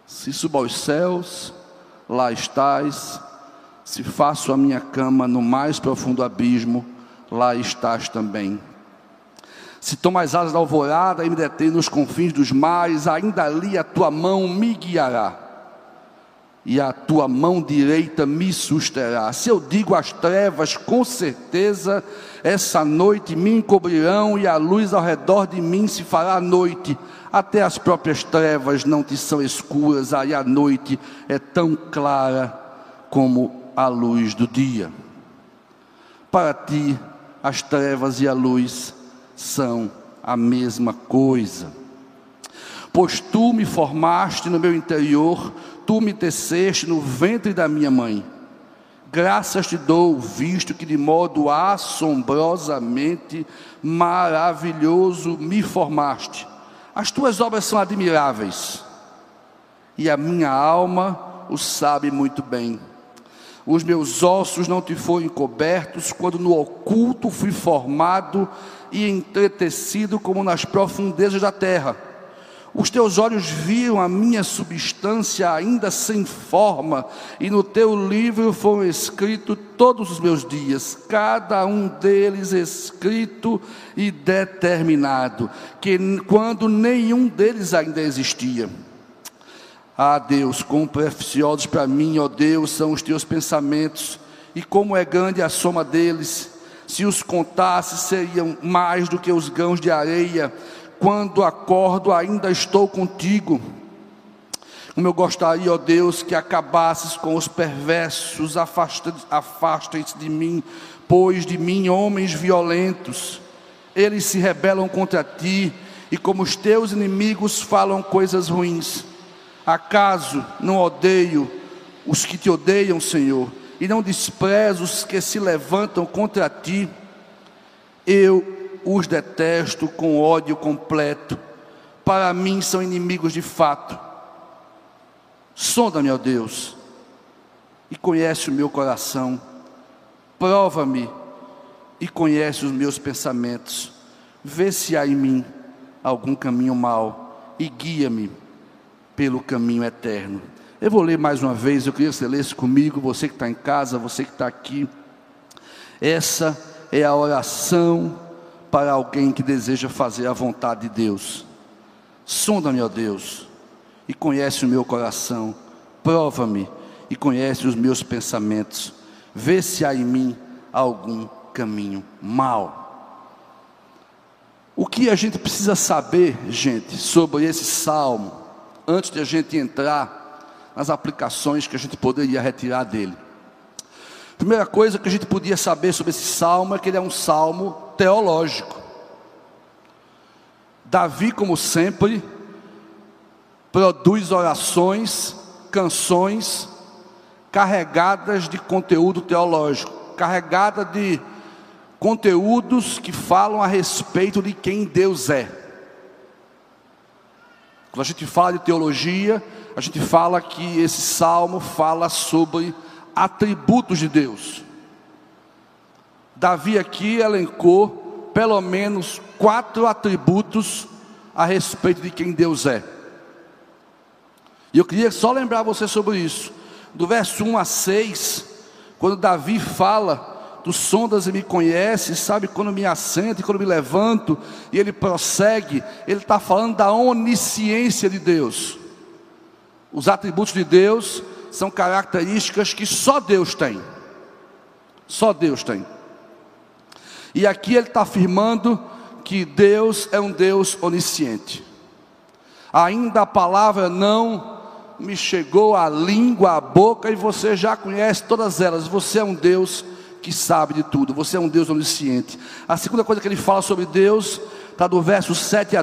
Se subo aos céus, lá estás. Se faço a minha cama no mais profundo abismo, lá estás também. Se tomo as asas da alvorada e me detém nos confins dos mares, ainda ali a tua mão me guiará e a tua mão direita me susterá. Se eu digo às trevas, com certeza, essa noite me encobrirão e a luz ao redor de mim se fará noite. Até as próprias trevas não te são escuras, aí a noite é tão clara como a luz do dia. Para ti, as trevas e a luz são a mesma coisa. Pois tu me formaste no meu interior, tu me teceste no ventre da minha mãe. Graças te dou, visto que de modo assombrosamente maravilhoso me formaste. As tuas obras são admiráveis, e a minha alma o sabe muito bem. Os meus ossos não te foram cobertos quando no oculto fui formado e entretecido como nas profundezas da terra. Os teus olhos viram a minha substância ainda sem forma, e no teu livro foram escritos todos os meus dias, cada um deles escrito e determinado, que quando nenhum deles ainda existia. Ah, Deus, quão preciosos para mim, ó Deus, são os teus pensamentos, e como é grande a soma deles. Se os contasse, seriam mais do que os grãos de areia quando acordo, ainda estou contigo. Como eu gostaria, ó Deus, que acabasses com os perversos, afastem-se de mim, pois de mim homens violentos, eles se rebelam contra ti, e como os teus inimigos falam coisas ruins. Acaso não odeio os que te odeiam, Senhor, e não desprezo os que se levantam contra ti? Eu os detesto com ódio completo. Para mim são inimigos de fato. Sonda-me, ó Deus, e conhece o meu coração. Prova-me e conhece os meus pensamentos. Vê se há em mim algum caminho mau e guia-me pelo caminho eterno. Eu vou ler mais uma vez, eu queria que você lesse comigo, você que está em casa, você que está aqui. Essa é a oração para alguém que deseja fazer a vontade de Deus. Sonda-me, ó Deus, e conhece o meu coração. Prova-me e conhece os meus pensamentos. Vê se há em mim algum caminho mau. O que a gente precisa saber, gente, sobre esse salmo, antes de a gente entrar nas aplicações que a gente poderia retirar dele. Primeira coisa que a gente podia saber sobre esse salmo é que ele é um salmo teológico. Davi, como sempre, produz orações, canções carregadas de conteúdo teológico, carregada de conteúdos que falam a respeito de quem Deus é. Quando a gente fala de teologia, a gente fala que esse salmo fala sobre atributos de Deus. Davi aqui elencou pelo menos quatro atributos a respeito de quem Deus é. E eu queria só lembrar você sobre isso. Do verso 1 a 6, quando Davi fala Tu sondas e me conheces, sabe quando me assento e quando me levanto, e ele prossegue, ele está falando da onisciência de Deus. Os atributos de Deus são características que só Deus tem. Só Deus tem. E aqui ele está afirmando que Deus é um Deus onisciente. Ainda a palavra não me chegou à língua, à boca, e você já conhece todas elas. Você é um Deus que sabe de tudo, você é um Deus onisciente. A segunda coisa que ele fala sobre Deus está do verso 7 a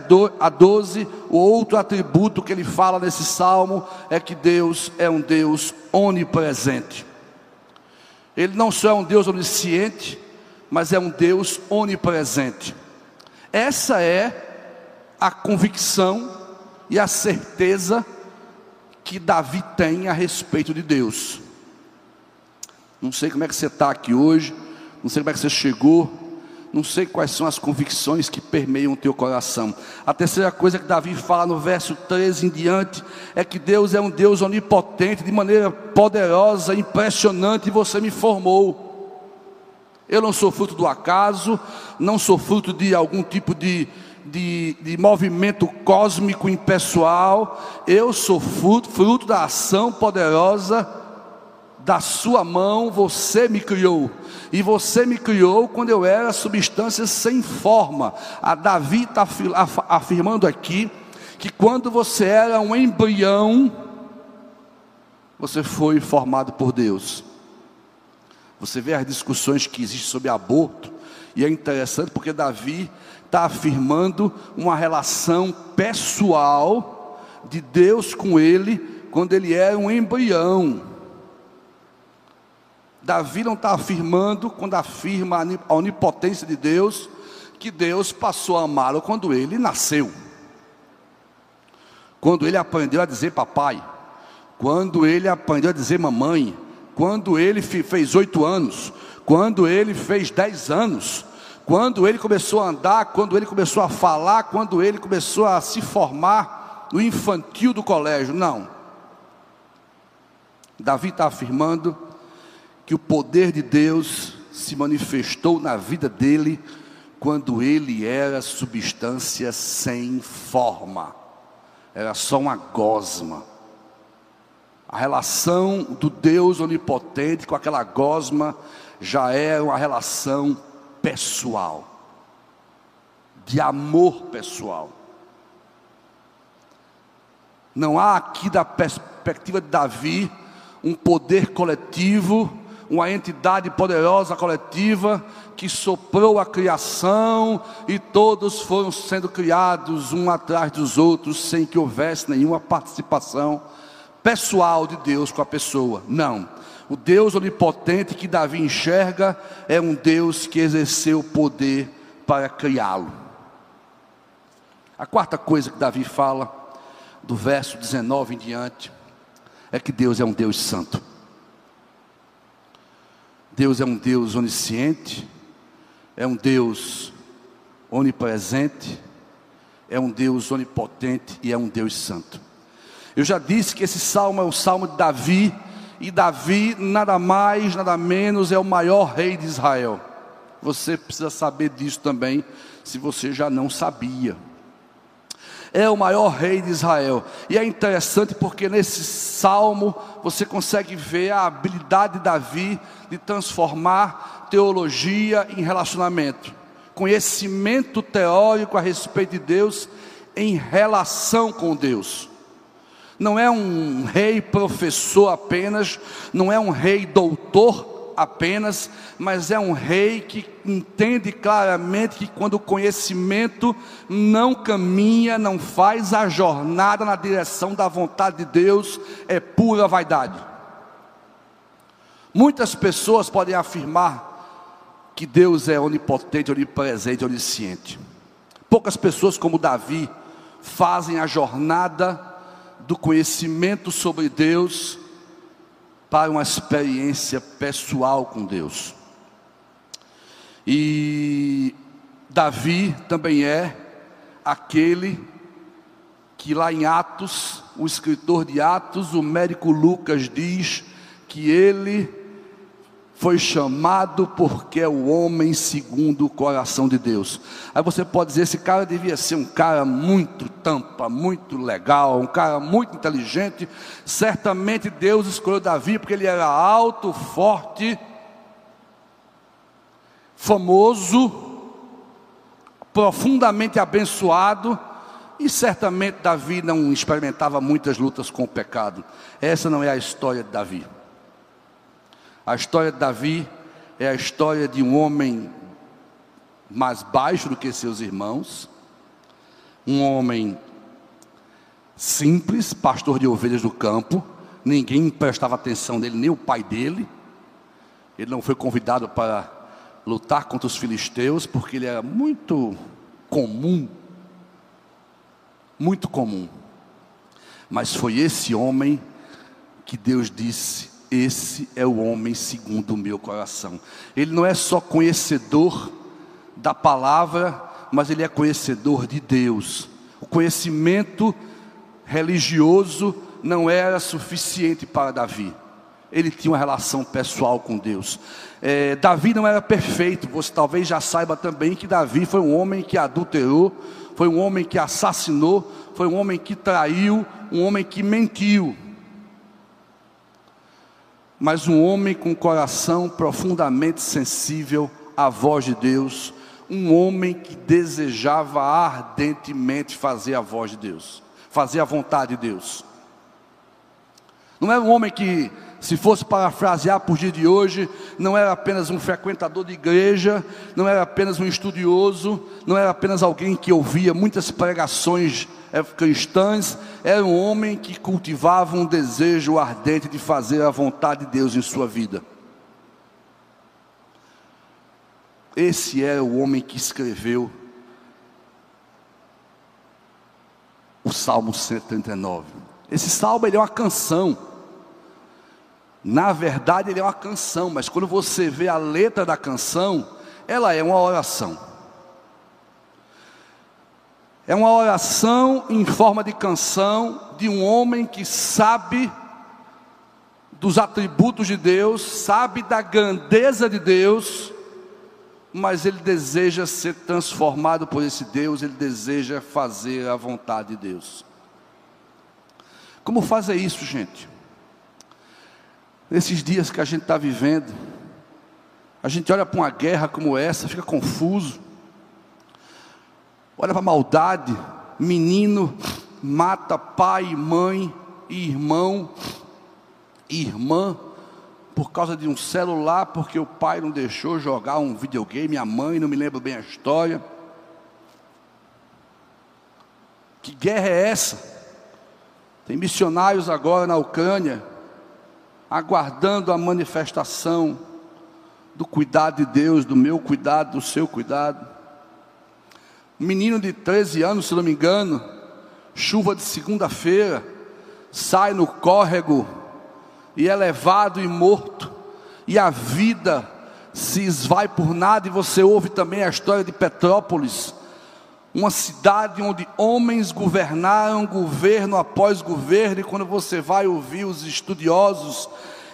12. O outro atributo que ele fala nesse salmo é que Deus é um Deus onipresente. Ele não só é um Deus onisciente, mas é um Deus onipresente. Essa é a convicção e a certeza que Davi tem a respeito de Deus. Não sei como é que você está aqui hoje, não sei como é que você chegou, não sei quais são as convicções que permeiam o teu coração. A terceira coisa que Davi fala no verso 13 em diante é que Deus é um Deus onipotente, de maneira poderosa, impressionante, e você me formou. Eu não sou fruto do acaso, não sou fruto de algum tipo de, de, de movimento cósmico impessoal, eu sou fruto, fruto da ação poderosa da sua mão você me criou, e você me criou quando eu era substância sem forma. A Davi está afirmando aqui que quando você era um embrião, você foi formado por Deus. Você vê as discussões que existem sobre aborto, e é interessante porque Davi está afirmando uma relação pessoal de Deus com ele, quando ele era um embrião. Davi não está afirmando, quando afirma a onipotência de Deus, que Deus passou a amá-lo quando ele nasceu. Quando ele aprendeu a dizer papai, quando ele aprendeu a dizer mamãe, quando ele fez oito anos, quando ele fez dez anos, quando ele começou a andar, quando ele começou a falar, quando ele começou a se formar no infantil do colégio. Não. Davi está afirmando que o poder de Deus se manifestou na vida dele quando ele era substância sem forma, era só uma gosma. A relação do Deus onipotente com aquela gosma já era uma relação pessoal, de amor pessoal. Não há aqui, da perspectiva de Davi, um poder coletivo uma entidade poderosa coletiva que soprou a criação e todos foram sendo criados um atrás dos outros sem que houvesse nenhuma participação pessoal de Deus com a pessoa. Não. O Deus onipotente que Davi enxerga é um Deus que exerceu o poder para criá-lo. A quarta coisa que Davi fala, do verso 19 em diante, é que Deus é um Deus santo. Deus é um Deus onisciente, é um Deus onipresente, é um Deus onipotente e é um Deus santo. Eu já disse que esse salmo é o salmo de Davi, e Davi, nada mais, nada menos, é o maior rei de Israel. Você precisa saber disso também, se você já não sabia é o maior rei de Israel. E é interessante porque nesse salmo você consegue ver a habilidade de Davi de transformar teologia em relacionamento, conhecimento teórico a respeito de Deus em relação com Deus. Não é um rei professor apenas, não é um rei doutor apenas, mas é um rei que entende claramente que quando o conhecimento não caminha, não faz a jornada na direção da vontade de Deus, é pura vaidade. Muitas pessoas podem afirmar que Deus é onipotente, onipresente, onisciente. Poucas pessoas, como Davi, fazem a jornada do conhecimento sobre Deus para uma experiência pessoal com Deus. E Davi também é aquele que lá em Atos, o escritor de Atos, o médico Lucas diz que ele foi chamado porque é o homem segundo o coração de Deus. Aí você pode dizer: esse cara devia ser um cara muito tampa, muito legal, um cara muito inteligente. Certamente Deus escolheu Davi porque ele era alto, forte, famoso, profundamente abençoado. E certamente Davi não experimentava muitas lutas com o pecado. Essa não é a história de Davi. A história de Davi é a história de um homem mais baixo do que seus irmãos, um homem simples, pastor de ovelhas do campo, ninguém prestava atenção nele, nem o pai dele. Ele não foi convidado para lutar contra os filisteus, porque ele era muito comum, muito comum. Mas foi esse homem que Deus disse: esse é o homem segundo o meu coração. Ele não é só conhecedor da palavra, mas ele é conhecedor de Deus. O conhecimento religioso não era suficiente para Davi. Ele tinha uma relação pessoal com Deus. É, Davi não era perfeito. Você talvez já saiba também que Davi foi um homem que adulterou, foi um homem que assassinou, foi um homem que traiu, um homem que mentiu mas um homem com coração profundamente sensível à voz de Deus, um homem que desejava ardentemente fazer a voz de Deus, fazer a vontade de Deus. Não era um homem que se fosse parafrasear por dia de hoje, não era apenas um frequentador de igreja, não era apenas um estudioso, não era apenas alguém que ouvia muitas pregações eh, cristãs, era um homem que cultivava um desejo ardente de fazer a vontade de Deus em sua vida. Esse é o homem que escreveu o Salmo 139. Esse salmo é uma canção. Na verdade, ele é uma canção, mas quando você vê a letra da canção, ela é uma oração. É uma oração em forma de canção de um homem que sabe dos atributos de Deus, sabe da grandeza de Deus, mas ele deseja ser transformado por esse Deus, ele deseja fazer a vontade de Deus. Como fazer isso, gente? Nesses dias que a gente está vivendo, a gente olha para uma guerra como essa, fica confuso. Olha para a maldade, menino mata pai, mãe, irmão, irmã, por causa de um celular, porque o pai não deixou jogar um videogame, a mãe, não me lembro bem a história. Que guerra é essa? Tem missionários agora na Ucrânia aguardando a manifestação do cuidado de Deus, do meu cuidado, do seu cuidado. Um menino de 13 anos, se não me engano, chuva de segunda-feira, sai no córrego e é levado e morto, e a vida se esvai por nada, e você ouve também a história de Petrópolis, uma cidade onde homens governaram governo após governo, e quando você vai ouvir os estudiosos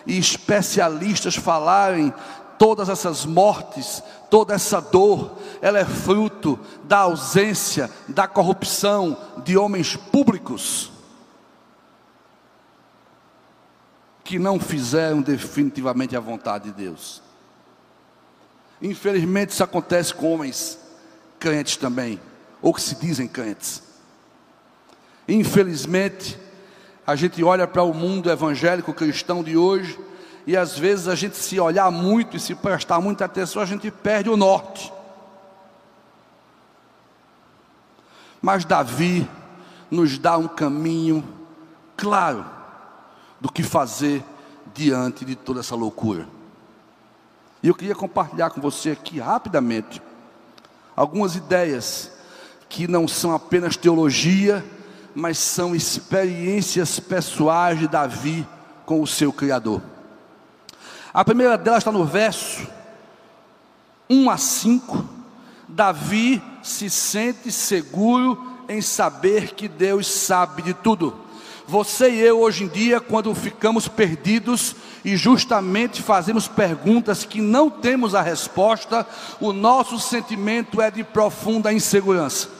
e especialistas falarem, todas essas mortes, toda essa dor, ela é fruto da ausência, da corrupção de homens públicos que não fizeram definitivamente a vontade de Deus. Infelizmente isso acontece com homens crentes também ou que se dizem crentes. Infelizmente, a gente olha para o mundo evangélico cristão de hoje e às vezes a gente se olhar muito e se prestar muita atenção, a gente perde o norte. Mas Davi nos dá um caminho claro do que fazer diante de toda essa loucura. E eu queria compartilhar com você aqui rapidamente algumas ideias que não são apenas teologia, mas são experiências pessoais de Davi com o seu Criador. A primeira delas está no verso 1 a 5. Davi se sente seguro em saber que Deus sabe de tudo. Você e eu, hoje em dia, quando ficamos perdidos e justamente fazemos perguntas que não temos a resposta, o nosso sentimento é de profunda insegurança.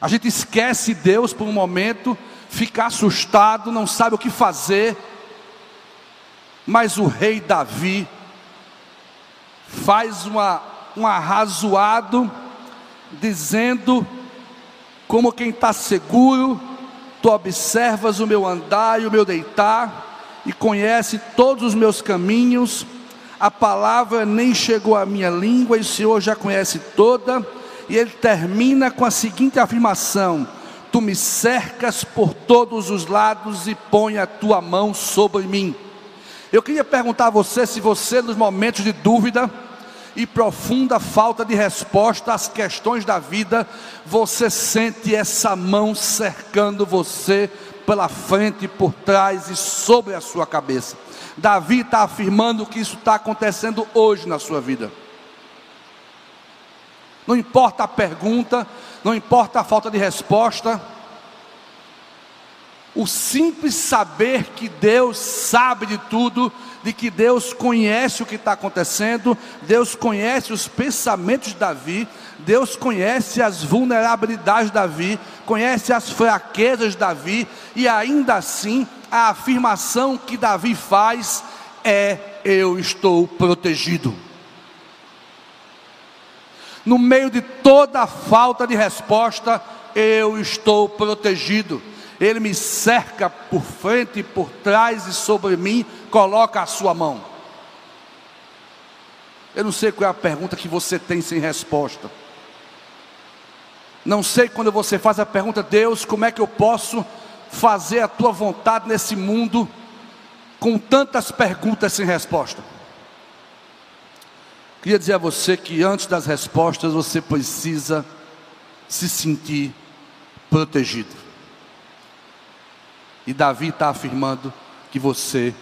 A gente esquece Deus por um momento, fica assustado, não sabe o que fazer. Mas o rei Davi faz uma, um arrazoado, dizendo, como quem está seguro, Tu observas o meu andar e o meu deitar, e conhece todos os meus caminhos. A palavra nem chegou à minha língua, e o Senhor já conhece toda. E ele termina com a seguinte afirmação: Tu me cercas por todos os lados e põe a tua mão sobre mim. Eu queria perguntar a você se você, nos momentos de dúvida, e profunda falta de resposta às questões da vida, você sente essa mão cercando você pela frente, por trás e sobre a sua cabeça. Davi está afirmando que isso está acontecendo hoje na sua vida. Não importa a pergunta, não importa a falta de resposta, o simples saber que Deus sabe de tudo, de que Deus conhece o que está acontecendo, Deus conhece os pensamentos de Davi, Deus conhece as vulnerabilidades de Davi, conhece as fraquezas de Davi, e ainda assim a afirmação que Davi faz é: Eu estou protegido. No meio de toda a falta de resposta, eu estou protegido. Ele me cerca por frente, por trás e sobre mim coloca a sua mão. Eu não sei qual é a pergunta que você tem sem resposta. Não sei quando você faz a pergunta, Deus, como é que eu posso fazer a tua vontade nesse mundo com tantas perguntas sem resposta? Queria dizer a você que antes das respostas você precisa se sentir protegido. E Davi está afirmando que você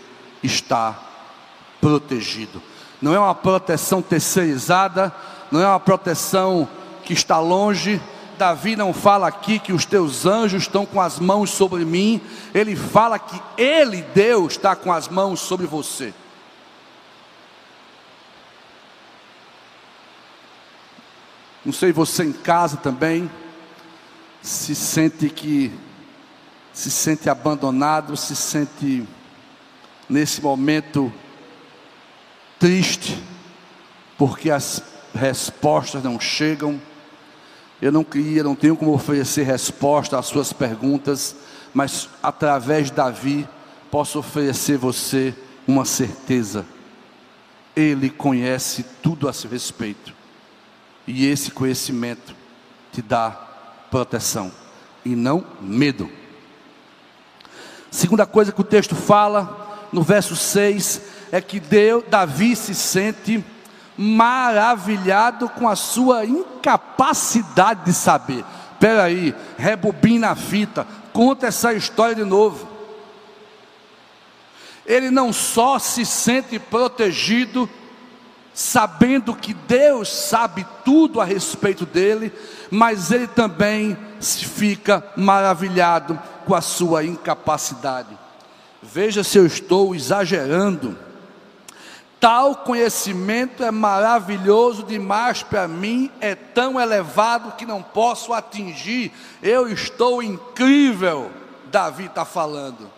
está protegido. Não é uma proteção terceirizada, não é uma proteção que está longe. Davi não fala aqui que os teus anjos estão com as mãos sobre mim, ele fala que ele, Deus, está com as mãos sobre você. Não sei você em casa também se sente que se sente abandonado, se sente nesse momento triste, porque as respostas não chegam. Eu não queria, não tenho como oferecer resposta às suas perguntas, mas através de Davi posso oferecer você uma certeza. Ele conhece tudo a seu respeito. E esse conhecimento te dá proteção e não medo. Segunda coisa que o texto fala, no verso 6, é que Deus, Davi se sente maravilhado com a sua incapacidade de saber. Espera aí, rebobina a fita, conta essa história de novo. Ele não só se sente protegido, sabendo que Deus sabe tudo a respeito dele, mas ele também se fica maravilhado com a sua incapacidade. Veja se eu estou exagerando. Tal conhecimento é maravilhoso demais para mim, é tão elevado que não posso atingir. Eu estou incrível, Davi está falando.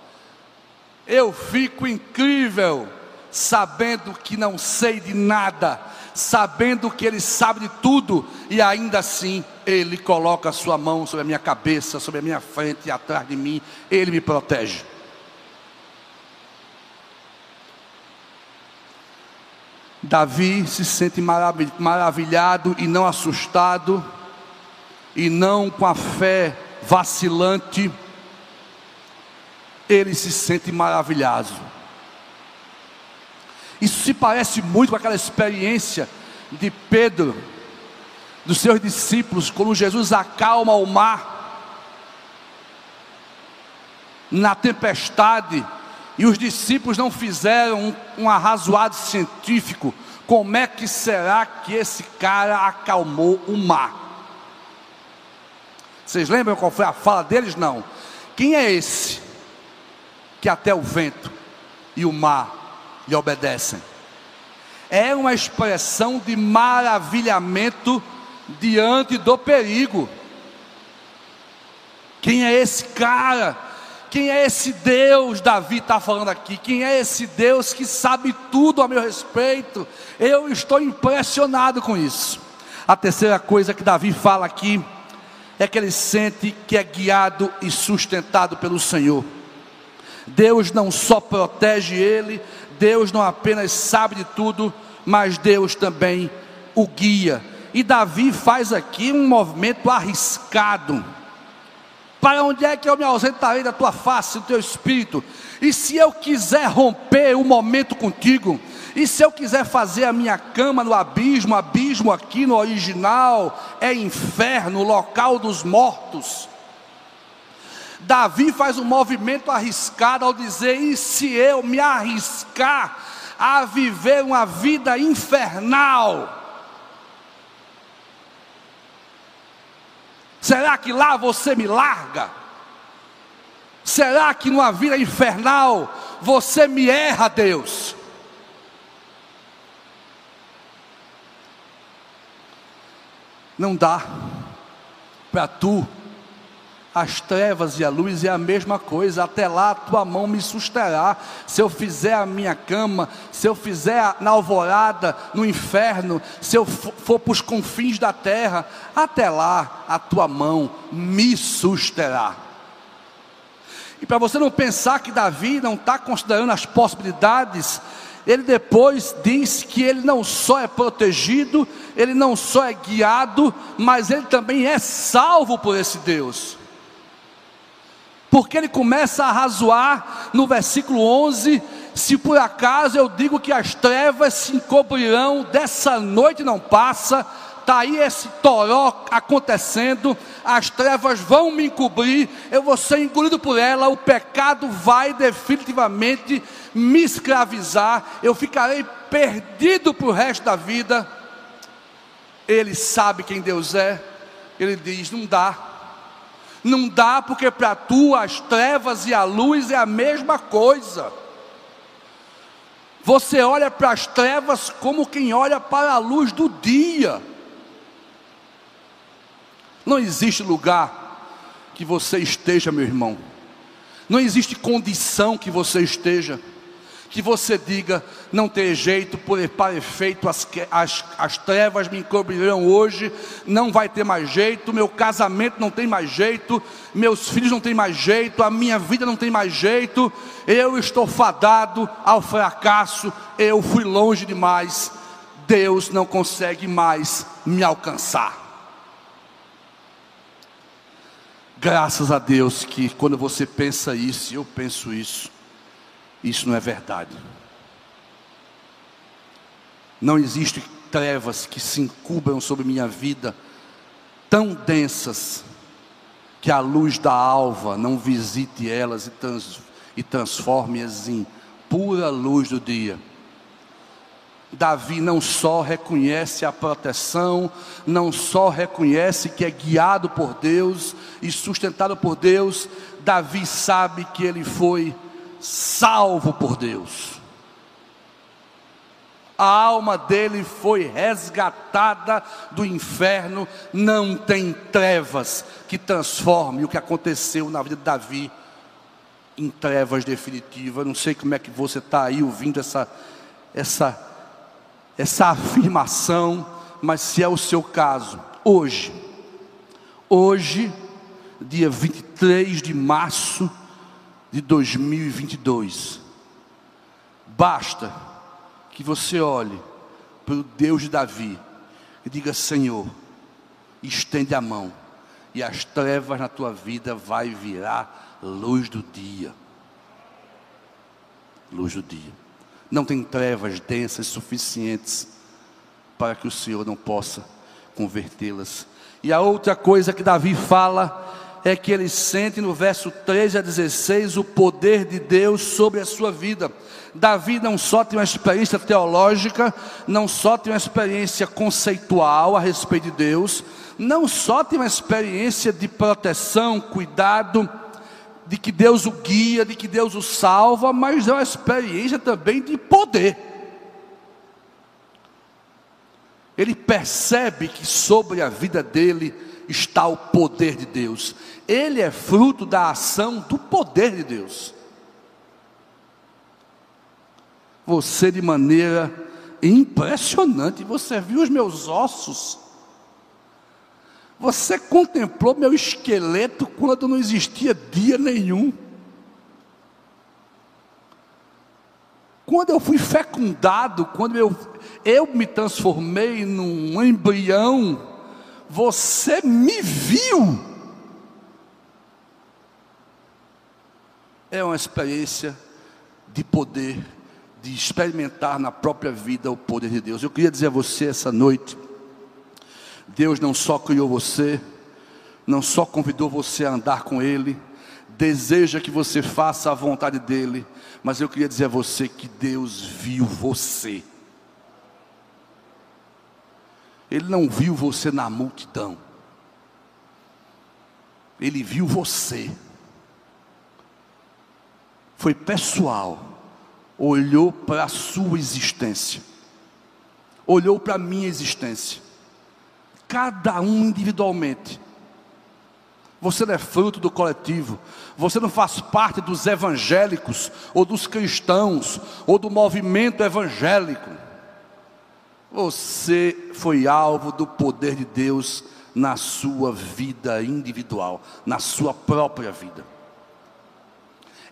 Eu fico incrível, sabendo que não sei de nada, sabendo que Ele sabe de tudo, e ainda assim Ele coloca a sua mão sobre a minha cabeça, sobre a minha frente e atrás de mim, Ele me protege. Davi se sente maravilhado e não assustado, e não com a fé vacilante, ele se sente maravilhado. Isso se parece muito com aquela experiência de Pedro, dos seus discípulos, quando Jesus acalma o mar na tempestade, e os discípulos não fizeram um, um arrazoado científico. Como é que será que esse cara acalmou o mar? Vocês lembram qual foi a fala deles? Não. Quem é esse que até o vento e o mar lhe obedecem? É uma expressão de maravilhamento diante do perigo. Quem é esse cara? Quem é esse Deus? Davi está falando aqui. Quem é esse Deus que sabe tudo a meu respeito? Eu estou impressionado com isso. A terceira coisa que Davi fala aqui é que ele sente que é guiado e sustentado pelo Senhor. Deus não só protege ele, Deus não apenas sabe de tudo, mas Deus também o guia. E Davi faz aqui um movimento arriscado. Para onde é que eu me ausentarei da tua face, do teu espírito? E se eu quiser romper o um momento contigo, e se eu quiser fazer a minha cama no abismo, abismo aqui no original é inferno, local dos mortos. Davi faz um movimento arriscado ao dizer: e se eu me arriscar a viver uma vida infernal? Será que lá você me larga? Será que numa vida infernal você me erra, Deus? Não dá para tu. As trevas e a luz é a mesma coisa, até lá a tua mão me susterá. Se eu fizer a minha cama, se eu fizer na alvorada, no inferno, se eu for para os confins da terra, até lá a tua mão me susterá. E para você não pensar que Davi não está considerando as possibilidades, ele depois diz que ele não só é protegido, ele não só é guiado, mas ele também é salvo por esse Deus. Porque ele começa a razoar no versículo 11: se por acaso eu digo que as trevas se encobrirão, dessa noite não passa, está aí esse toró acontecendo, as trevas vão me encobrir, eu vou ser engolido por ela, o pecado vai definitivamente me escravizar, eu ficarei perdido para o resto da vida. Ele sabe quem Deus é, ele diz: não dá, não dá, porque para tu as trevas e a luz é a mesma coisa. Você olha para as trevas como quem olha para a luz do dia. Não existe lugar que você esteja, meu irmão. Não existe condição que você esteja que você diga, não tem jeito, por, para efeito, as, as, as trevas me encobrirão hoje, não vai ter mais jeito, meu casamento não tem mais jeito, meus filhos não têm mais jeito, a minha vida não tem mais jeito, eu estou fadado ao fracasso, eu fui longe demais, Deus não consegue mais me alcançar. Graças a Deus que quando você pensa isso, eu penso isso, isso não é verdade. Não existem trevas que se encubram sobre minha vida tão densas que a luz da alva não visite elas e, trans, e transforme-as em pura luz do dia. Davi não só reconhece a proteção, não só reconhece que é guiado por Deus e sustentado por Deus, Davi sabe que ele foi salvo por Deus. A alma dele foi resgatada do inferno, não tem trevas que transforme o que aconteceu na vida de Davi em trevas definitivas. Não sei como é que você está aí ouvindo essa, essa, essa afirmação, mas se é o seu caso, hoje, hoje, dia 23 de março de 2022. Basta que você olhe para o Deus de Davi e diga: Senhor, estende a mão, e as trevas na tua vida vai virar luz do dia. Luz do dia. Não tem trevas densas suficientes para que o Senhor não possa convertê-las. E a outra coisa que Davi fala é que ele sente no verso 13 a 16 o poder de Deus sobre a sua vida. Davi não só tem uma experiência teológica, não só tem uma experiência conceitual a respeito de Deus, não só tem uma experiência de proteção, cuidado. de que Deus o guia, de que Deus o salva, mas é uma experiência também de poder. Ele percebe que sobre a vida dele está o poder de Deus. Ele é fruto da ação do poder de Deus. Você, de maneira impressionante, você viu os meus ossos. Você contemplou meu esqueleto quando não existia dia nenhum. Quando eu fui fecundado, quando eu, eu me transformei num embrião, você me viu. É uma experiência de poder, de experimentar na própria vida o poder de Deus. Eu queria dizer a você essa noite, Deus não só criou você, não só convidou você a andar com Ele, deseja que você faça a vontade dEle, mas eu queria dizer a você que Deus viu você. Ele não viu você na multidão, Ele viu você. Foi pessoal, olhou para a sua existência, olhou para a minha existência cada um individualmente. Você não é fruto do coletivo, você não faz parte dos evangélicos, ou dos cristãos, ou do movimento evangélico. Você foi alvo do poder de Deus na sua vida individual, na sua própria vida.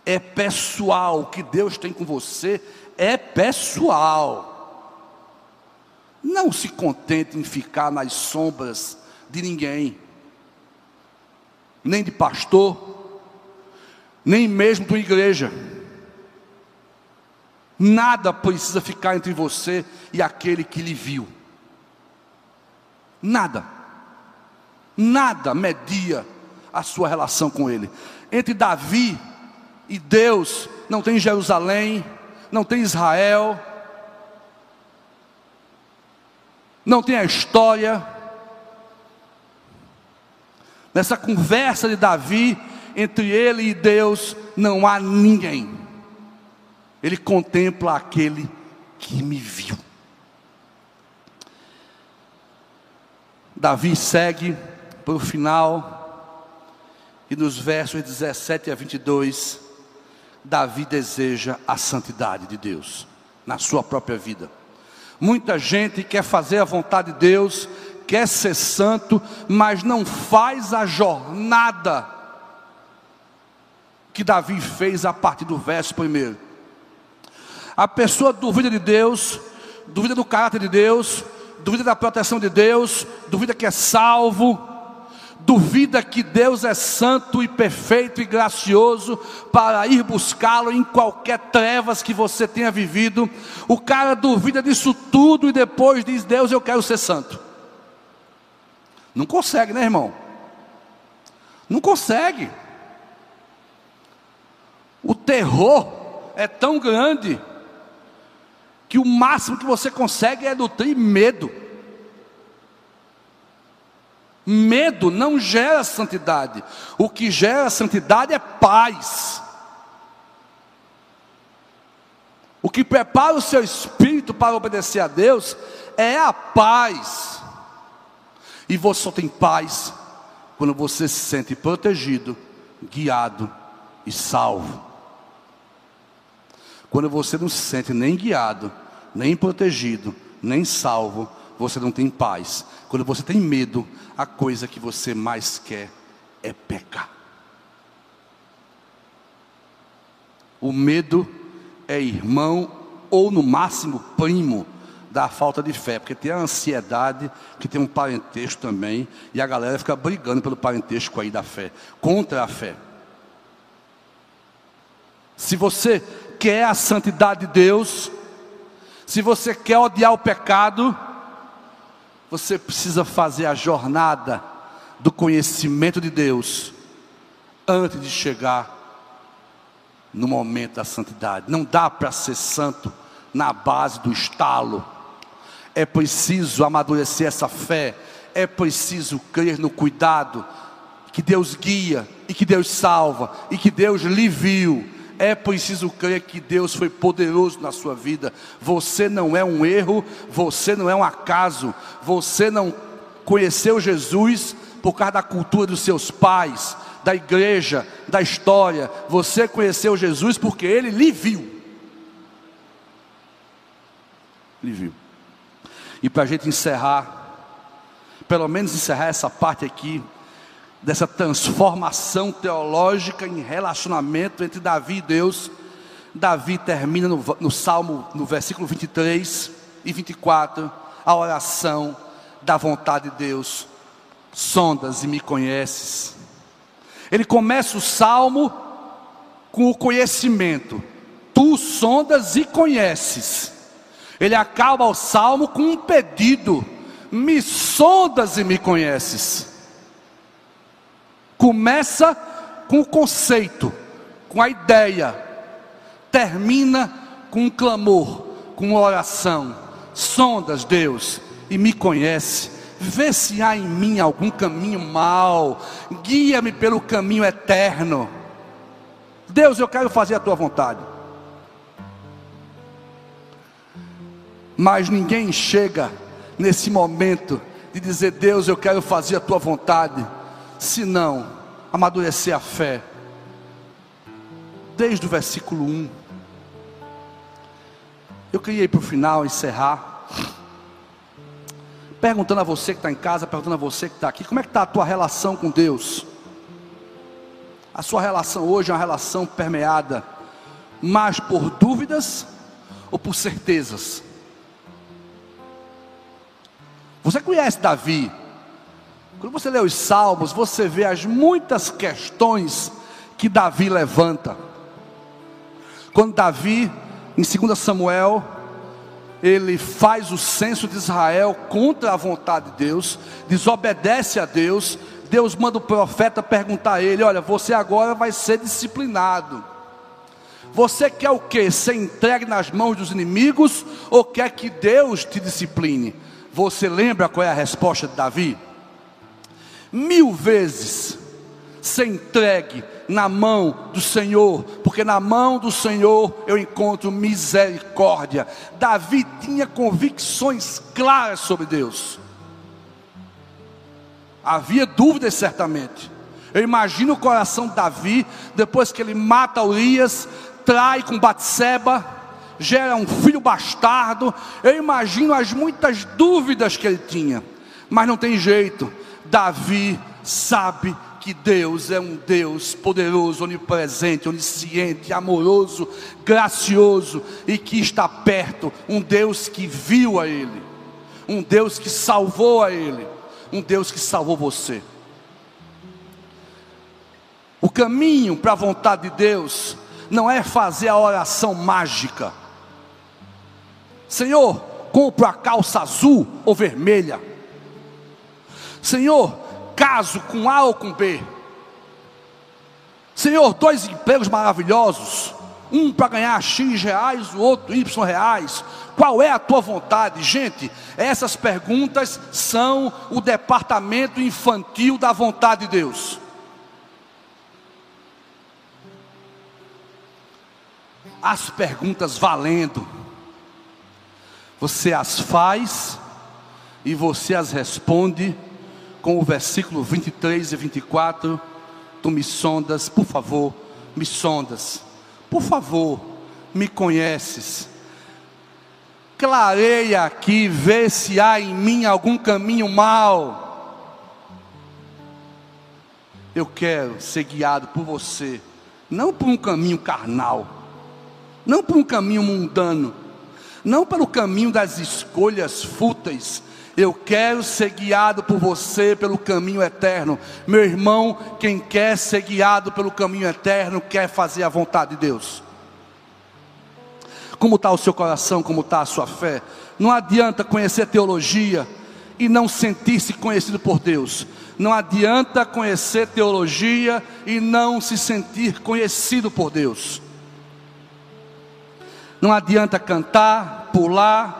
É pessoal, o que Deus tem com você é pessoal. Não se contente em ficar nas sombras de ninguém, nem de pastor, nem mesmo de igreja. Nada precisa ficar entre você e aquele que lhe viu. Nada. Nada media a sua relação com ele. Entre Davi e Deus não tem Jerusalém, não tem Israel, não tem a história. Nessa conversa de Davi, entre ele e Deus, não há ninguém. Ele contempla aquele que me viu. Davi segue para o final, e nos versos 17 a 22, Davi deseja a santidade de Deus na sua própria vida. Muita gente quer fazer a vontade de Deus, quer ser santo, mas não faz a jornada que Davi fez a partir do verso primeiro. A pessoa duvida de Deus, duvida do caráter de Deus, duvida da proteção de Deus, duvida que é salvo, duvida que Deus é santo e perfeito e gracioso para ir buscá-lo em qualquer trevas que você tenha vivido. O cara duvida disso tudo e depois diz: Deus, eu quero ser santo. Não consegue, né, irmão? Não consegue. O terror é tão grande que o máximo que você consegue é nutrir medo. Medo não gera santidade. O que gera santidade é paz. O que prepara o seu espírito para obedecer a Deus é a paz. E você só tem paz quando você se sente protegido, guiado e salvo. Quando você não se sente nem guiado, nem protegido, nem salvo, você não tem paz. Quando você tem medo, a coisa que você mais quer é pecar. O medo é irmão ou no máximo primo da falta de fé, porque tem a ansiedade, que tem um parentesco também, e a galera fica brigando pelo parentesco aí da fé, contra a fé. Se você quer a santidade de Deus, se você quer odiar o pecado, você precisa fazer a jornada do conhecimento de Deus antes de chegar no momento da santidade. Não dá para ser santo na base do estalo. É preciso amadurecer essa fé, é preciso crer no cuidado que Deus guia e que Deus salva, e que Deus lhe viu, é preciso crer que Deus foi poderoso na sua vida. Você não é um erro, você não é um acaso, você não conheceu Jesus por causa da cultura dos seus pais, da igreja, da história. Você conheceu Jesus porque ele lhe viu. Lhe viu. E para a gente encerrar, pelo menos encerrar essa parte aqui, dessa transformação teológica em relacionamento entre Davi e Deus. Davi termina no, no Salmo, no versículo 23 e 24, a oração da vontade de Deus. Sondas e me conheces. Ele começa o salmo com o conhecimento. Tu sondas e conheces. Ele acaba o salmo com um pedido: Me sondas e me conheces. Começa com o conceito, com a ideia, termina com um clamor, com uma oração. Sondas, Deus, e me conhece. Vê se há em mim algum caminho mal, guia-me pelo caminho eterno. Deus, eu quero fazer a tua vontade. Mas ninguém chega nesse momento de dizer: Deus, eu quero fazer a tua vontade se não amadurecer a fé. Desde o versículo 1. Eu queria ir para o final, encerrar. Perguntando a você que está em casa, perguntando a você que está aqui, como é que está a tua relação com Deus? A sua relação hoje é uma relação permeada mais por dúvidas ou por certezas? Você conhece Davi? Quando você lê os Salmos, você vê as muitas questões que Davi levanta. Quando Davi, em 2 Samuel, ele faz o censo de Israel contra a vontade de Deus, desobedece a Deus, Deus manda o profeta perguntar a ele: Olha, você agora vai ser disciplinado. Você quer o que? Ser entregue nas mãos dos inimigos ou quer que Deus te discipline? Você lembra qual é a resposta de Davi? Mil vezes ser entregue na mão do Senhor, porque na mão do Senhor eu encontro misericórdia. Davi tinha convicções claras sobre Deus. Havia dúvidas certamente. Eu imagino o coração de Davi depois que ele mata Urias, trai com Batseba, gera um filho bastardo. Eu imagino as muitas dúvidas que ele tinha. Mas não tem jeito. Davi sabe que Deus é um Deus poderoso, onipresente, onisciente, amoroso, gracioso e que está perto, um Deus que viu a ele, um Deus que salvou a ele, um Deus que salvou você. O caminho para a vontade de Deus não é fazer a oração mágica. Senhor, compro a calça azul ou vermelha. Senhor, caso com A ou com B. Senhor, dois empregos maravilhosos, um para ganhar X reais, o outro Y reais. Qual é a tua vontade? Gente, essas perguntas são o departamento infantil da vontade de Deus. As perguntas valendo, você as faz e você as responde com o versículo 23 e 24. Tu me sondas, por favor, me sondas, por favor, me conheces. Clareia aqui, vê se há em mim algum caminho mal. Eu quero ser guiado por você, não por um caminho carnal, não por um caminho mundano, não pelo caminho das escolhas fúteis, eu quero ser guiado por você pelo caminho eterno. Meu irmão, quem quer ser guiado pelo caminho eterno, quer fazer a vontade de Deus. Como está o seu coração, como está a sua fé? Não adianta conhecer teologia e não sentir-se conhecido por Deus. Não adianta conhecer teologia e não se sentir conhecido por Deus. Não adianta cantar, pular,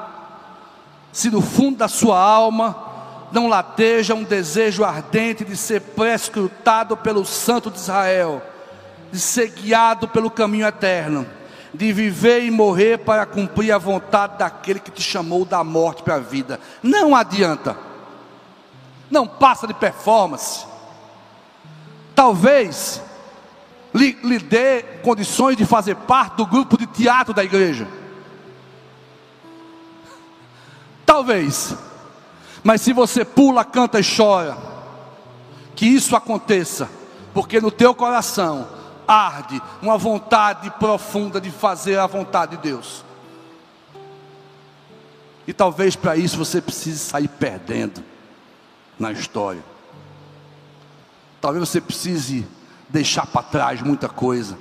se no fundo da sua alma não lateja um desejo ardente de ser prescrutado pelo Santo de Israel, de ser guiado pelo caminho eterno, de viver e morrer para cumprir a vontade daquele que te chamou da morte para a vida. Não adianta, não passa de performance. Talvez lhe, lhe dê condições de fazer parte do grupo de teatro da igreja. Talvez. Mas se você pula, canta e chora, que isso aconteça, porque no teu coração arde uma vontade profunda de fazer a vontade de Deus. E talvez para isso você precise sair perdendo na história. Talvez você precise deixar para trás muita coisa.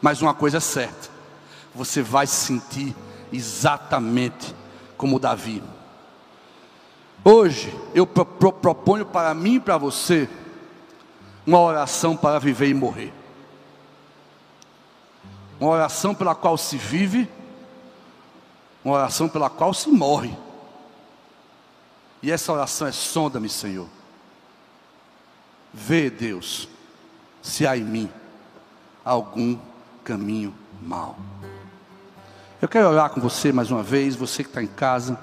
Mas uma coisa é certa: você vai se sentir exatamente como Davi. Hoje eu pro, pro, proponho para mim e para você uma oração para viver e morrer. Uma oração pela qual se vive, uma oração pela qual se morre. E essa oração é sonda-me, Senhor. Vê, Deus, se há em mim algum caminho mau. Eu quero orar com você mais uma vez, você que está em casa,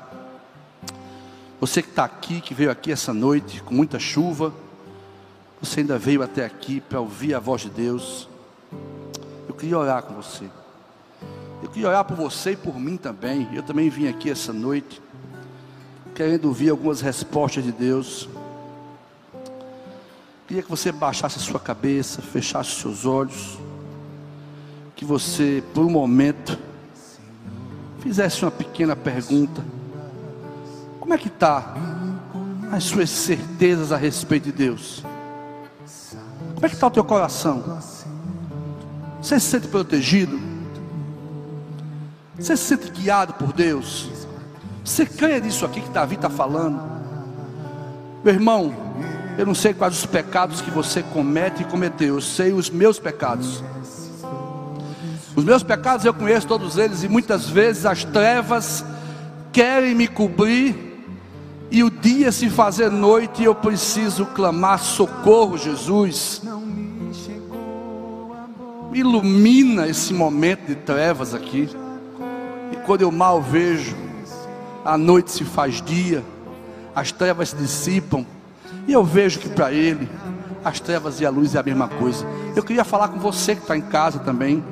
você que está aqui, que veio aqui essa noite com muita chuva, você ainda veio até aqui para ouvir a voz de Deus. Eu queria orar com você. Eu queria orar por você e por mim também. Eu também vim aqui essa noite, querendo ouvir algumas respostas de Deus. Queria que você baixasse a sua cabeça, fechasse os seus olhos, que você, por um momento, fizesse uma pequena pergunta. Como é que está as suas certezas a respeito de Deus? Como é que está o teu coração? Você se sente protegido? Você se sente guiado por Deus? Você crê nisso aqui que Davi está falando? Meu irmão, eu não sei quais os pecados que você comete e cometeu, eu sei os meus pecados. Os meus pecados eu conheço todos eles e muitas vezes as trevas querem me cobrir e o dia se fazer noite e eu preciso clamar socorro, Jesus. Ilumina esse momento de trevas aqui. E quando eu mal vejo, a noite se faz dia, as trevas se dissipam e eu vejo que para ele as trevas e a luz é a mesma coisa. Eu queria falar com você que está em casa também.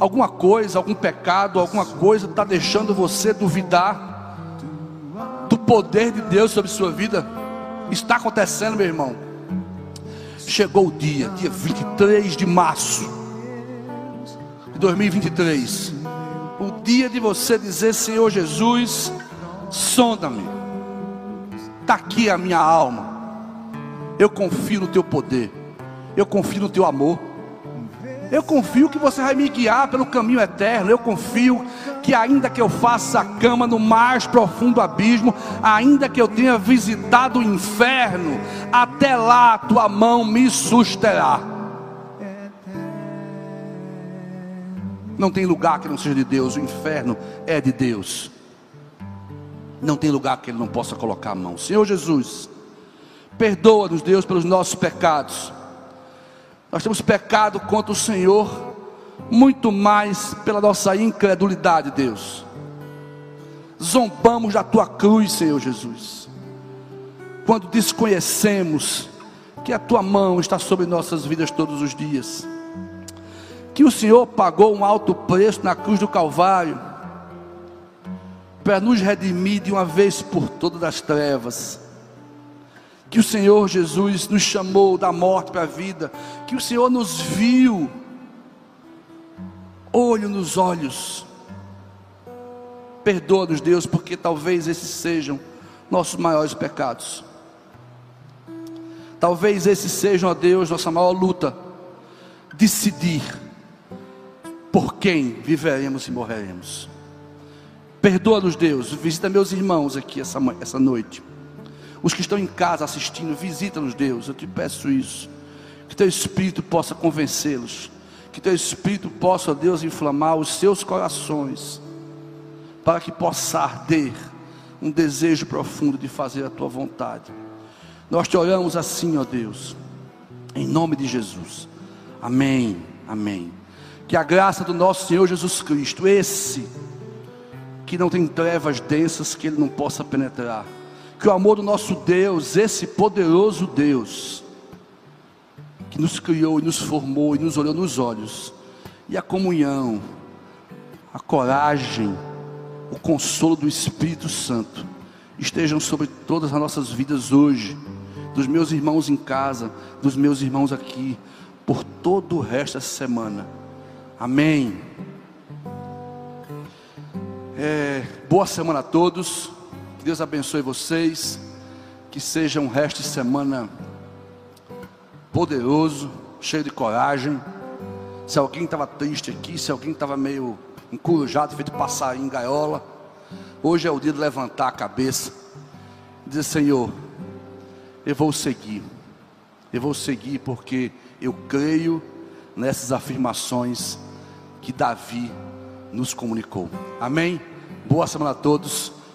Alguma coisa, algum pecado, alguma coisa está deixando você duvidar poder de Deus sobre sua vida. Está acontecendo, meu irmão. Chegou o dia, dia 23 de março de 2023. O dia de você dizer: Senhor Jesus, sonda-me Está aqui a minha alma. Eu confio no teu poder. Eu confio no teu amor. Eu confio que você vai me guiar pelo caminho eterno. Eu confio que, ainda que eu faça a cama no mais profundo abismo, ainda que eu tenha visitado o inferno, até lá a tua mão me susterá. Não tem lugar que não seja de Deus, o inferno é de Deus não tem lugar que Ele não possa colocar a mão. Senhor Jesus, perdoa-nos, Deus, pelos nossos pecados. Nós temos pecado contra o Senhor, muito mais pela nossa incredulidade, Deus. Zombamos da tua cruz, Senhor Jesus, quando desconhecemos que a tua mão está sobre nossas vidas todos os dias, que o Senhor pagou um alto preço na cruz do Calvário para nos redimir de uma vez por todas das trevas. Que o Senhor Jesus nos chamou da morte para a vida, que o Senhor nos viu, olho nos olhos. Perdoa-nos, Deus, porque talvez esses sejam nossos maiores pecados. Talvez esses sejam, ó Deus, nossa maior luta. Decidir por quem viveremos e morreremos. Perdoa-nos, Deus. Visita meus irmãos aqui essa, essa noite. Os que estão em casa assistindo, visita-nos, Deus. Eu te peço isso. Que teu Espírito possa convencê-los. Que teu Espírito possa, Deus, inflamar os seus corações. Para que possa arder um desejo profundo de fazer a tua vontade. Nós te oramos assim, ó Deus, em nome de Jesus. Amém, amém. Que a graça do nosso Senhor Jesus Cristo, esse que não tem trevas densas que ele não possa penetrar, que o amor do nosso Deus, esse poderoso Deus, que nos criou e nos formou e nos olhou nos olhos, e a comunhão, a coragem, o consolo do Espírito Santo estejam sobre todas as nossas vidas hoje, dos meus irmãos em casa, dos meus irmãos aqui, por todo o resto dessa semana. Amém. É, boa semana a todos. Que Deus abençoe vocês. Que seja um resto de semana poderoso, cheio de coragem. Se alguém estava triste aqui, se alguém estava meio encurujado, feito passarinho em gaiola. Hoje é o dia de levantar a cabeça e dizer: Senhor, eu vou seguir, eu vou seguir porque eu creio nessas afirmações que Davi nos comunicou. Amém? Boa semana a todos,